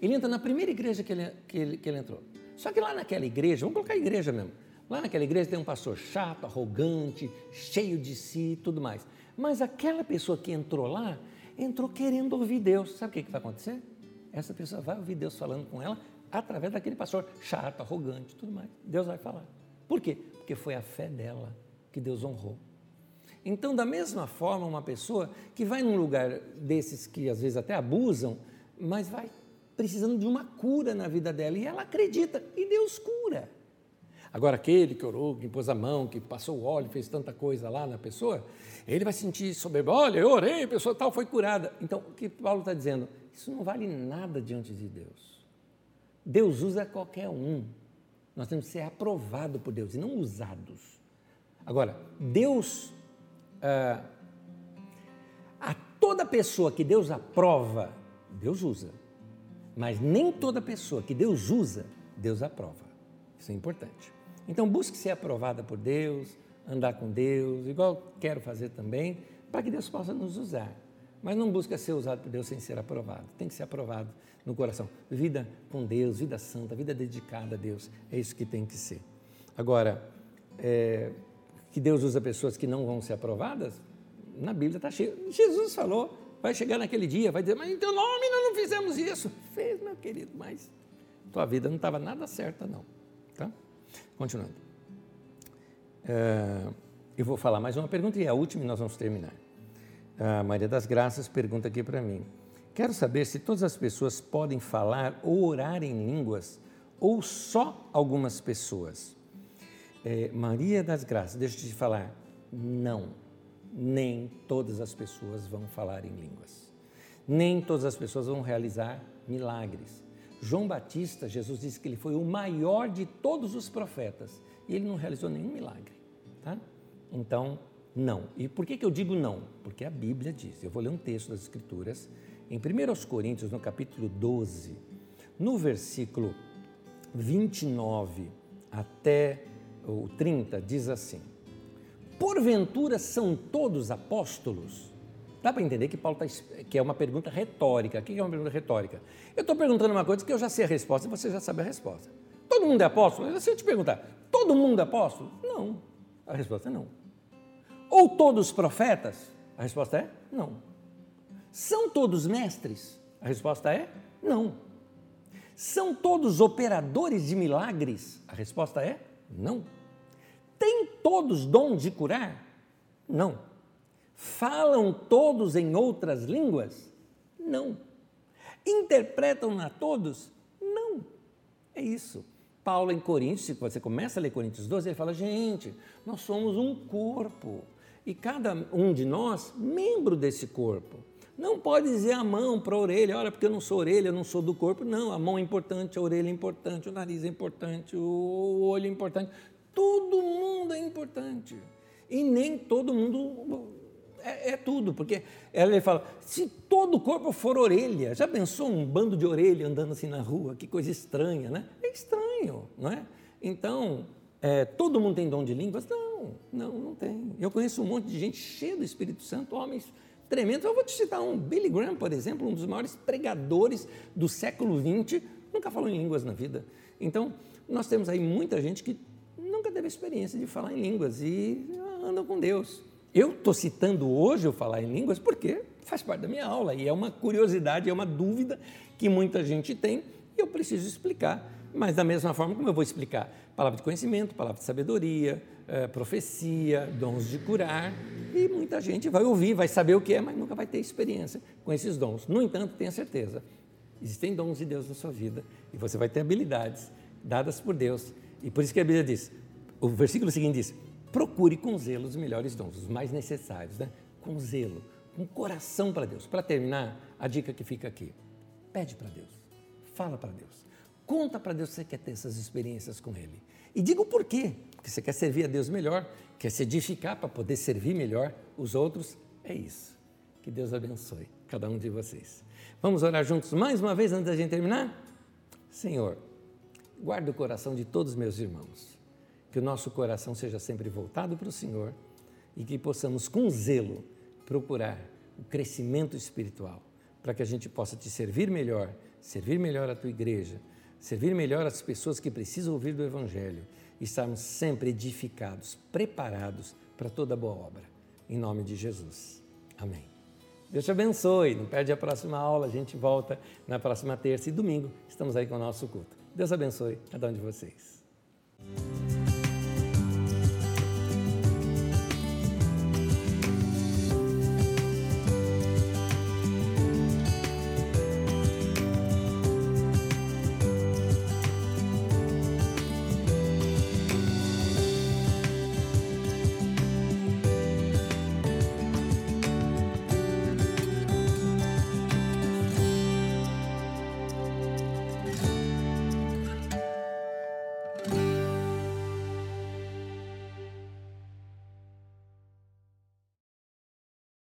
Ele entra na primeira igreja que ele, que ele, que ele entrou. Só que lá naquela igreja, vamos colocar a igreja mesmo. Lá naquela igreja tem um pastor chato, arrogante, cheio de si e tudo mais. Mas aquela pessoa que entrou lá, entrou querendo ouvir Deus. Sabe o que, que vai acontecer? Essa pessoa vai ouvir Deus falando com ela através daquele pastor chato, arrogante, tudo mais. Deus vai falar. Por quê? Porque foi a fé dela que Deus honrou. Então, da mesma forma, uma pessoa que vai num lugar desses que às vezes até abusam, mas vai precisando de uma cura na vida dela e ela acredita e Deus cura. Agora, aquele que orou, que pôs a mão, que passou o óleo, fez tanta coisa lá na pessoa, ele vai sentir soberba. Olha, eu orei, a pessoa tal foi curada. Então, o que Paulo está dizendo? Isso não vale nada diante de Deus. Deus usa qualquer um. Nós temos que ser aprovados por Deus e não usados. Agora, Deus ah, a toda pessoa que Deus aprova, Deus usa. Mas nem toda pessoa que Deus usa, Deus aprova. Isso é importante. Então busque ser aprovada por Deus, andar com Deus, igual quero fazer também, para que Deus possa nos usar. Mas não busca ser usado por Deus sem ser aprovado. Tem que ser aprovado no coração. Vida com Deus, vida santa, vida dedicada a Deus. É isso que tem que ser. Agora, é, que Deus usa pessoas que não vão ser aprovadas? Na Bíblia está cheio. Jesus falou, vai chegar naquele dia, vai dizer, mas em teu nome nós não fizemos isso. Fez, meu querido, mas tua vida não estava nada certa, não. Continuando. É, eu vou falar mais uma pergunta e a última e nós vamos terminar. A Maria das Graças pergunta aqui para mim. Quero saber se todas as pessoas podem falar ou orar em línguas ou só algumas pessoas é, Maria das Graças, deixa eu te falar, não, nem todas as pessoas vão falar em línguas. Nem todas as pessoas vão realizar milagres. João Batista, Jesus disse que ele foi o maior de todos os profetas e ele não realizou nenhum milagre. Tá? Então, não. E por que, que eu digo não? Porque a Bíblia diz. Eu vou ler um texto das Escrituras em 1 Coríntios, no capítulo 12, no versículo 29 até o 30, diz assim: Porventura são todos apóstolos? Dá para entender que Paulo tá, que é uma pergunta retórica. O que é uma pergunta retórica? Eu estou perguntando uma coisa que eu já sei a resposta e você já sabe a resposta. Todo mundo é apóstolo? Se eu te perguntar, todo mundo é apóstolo? Não. A resposta é não. Ou todos profetas? A resposta é não. São todos mestres? A resposta é não. São todos operadores de milagres? A resposta é não. Têm todos dom de curar? Não. Falam todos em outras línguas? Não. Interpretam a todos? Não. É isso. Paulo em Coríntios, se você começa a ler Coríntios 12, ele fala: gente, nós somos um corpo e cada um de nós membro desse corpo. Não pode dizer a mão para a orelha, olha, porque eu não sou orelha, eu não sou do corpo. Não, a mão é importante, a orelha é importante, o nariz é importante, o olho é importante. Todo mundo é importante. E nem todo mundo é, é, tudo, porque ela fala: se todo o corpo for orelha, já pensou um bando de orelha andando assim na rua? Que coisa estranha, né? É estranho, não é? Então, é, todo mundo tem dom de línguas? Não, não, não tem. Eu conheço um monte de gente cheia do Espírito Santo, homens tremendos. Eu vou te citar um, Billy Graham, por exemplo, um dos maiores pregadores do século XX, nunca falou em línguas na vida. Então, nós temos aí muita gente que nunca teve experiência de falar em línguas e andam com Deus. Eu estou citando hoje o falar em línguas porque faz parte da minha aula e é uma curiosidade, é uma dúvida que muita gente tem e eu preciso explicar. Mas da mesma forma como eu vou explicar palavra de conhecimento, palavra de sabedoria, é, profecia, dons de curar, e muita gente vai ouvir, vai saber o que é, mas nunca vai ter experiência com esses dons. No entanto, tenha certeza, existem dons de Deus na sua vida e você vai ter habilidades dadas por Deus. E por isso que a Bíblia diz, o versículo seguinte diz: procure com zelo os melhores dons, os mais necessários, né? com zelo, com coração para Deus. Para terminar, a dica que fica aqui: pede para Deus, fala para Deus, conta para Deus que você quer ter essas experiências com Ele. E diga o porquê, porque você quer servir a Deus melhor, quer se edificar para poder servir melhor os outros. É isso. Que Deus abençoe cada um de vocês. Vamos orar juntos mais uma vez antes da gente terminar? Senhor, guarda o coração de todos os meus irmãos que o nosso coração seja sempre voltado para o Senhor e que possamos, com zelo, procurar o crescimento espiritual, para que a gente possa te servir melhor, servir melhor a tua igreja, servir melhor as pessoas que precisam ouvir do Evangelho e estarmos sempre edificados, preparados para toda boa obra. Em nome de Jesus. Amém. Deus te abençoe. Não perde a próxima aula. A gente volta na próxima terça e domingo. Estamos aí com o nosso culto. Deus abençoe cada um de vocês.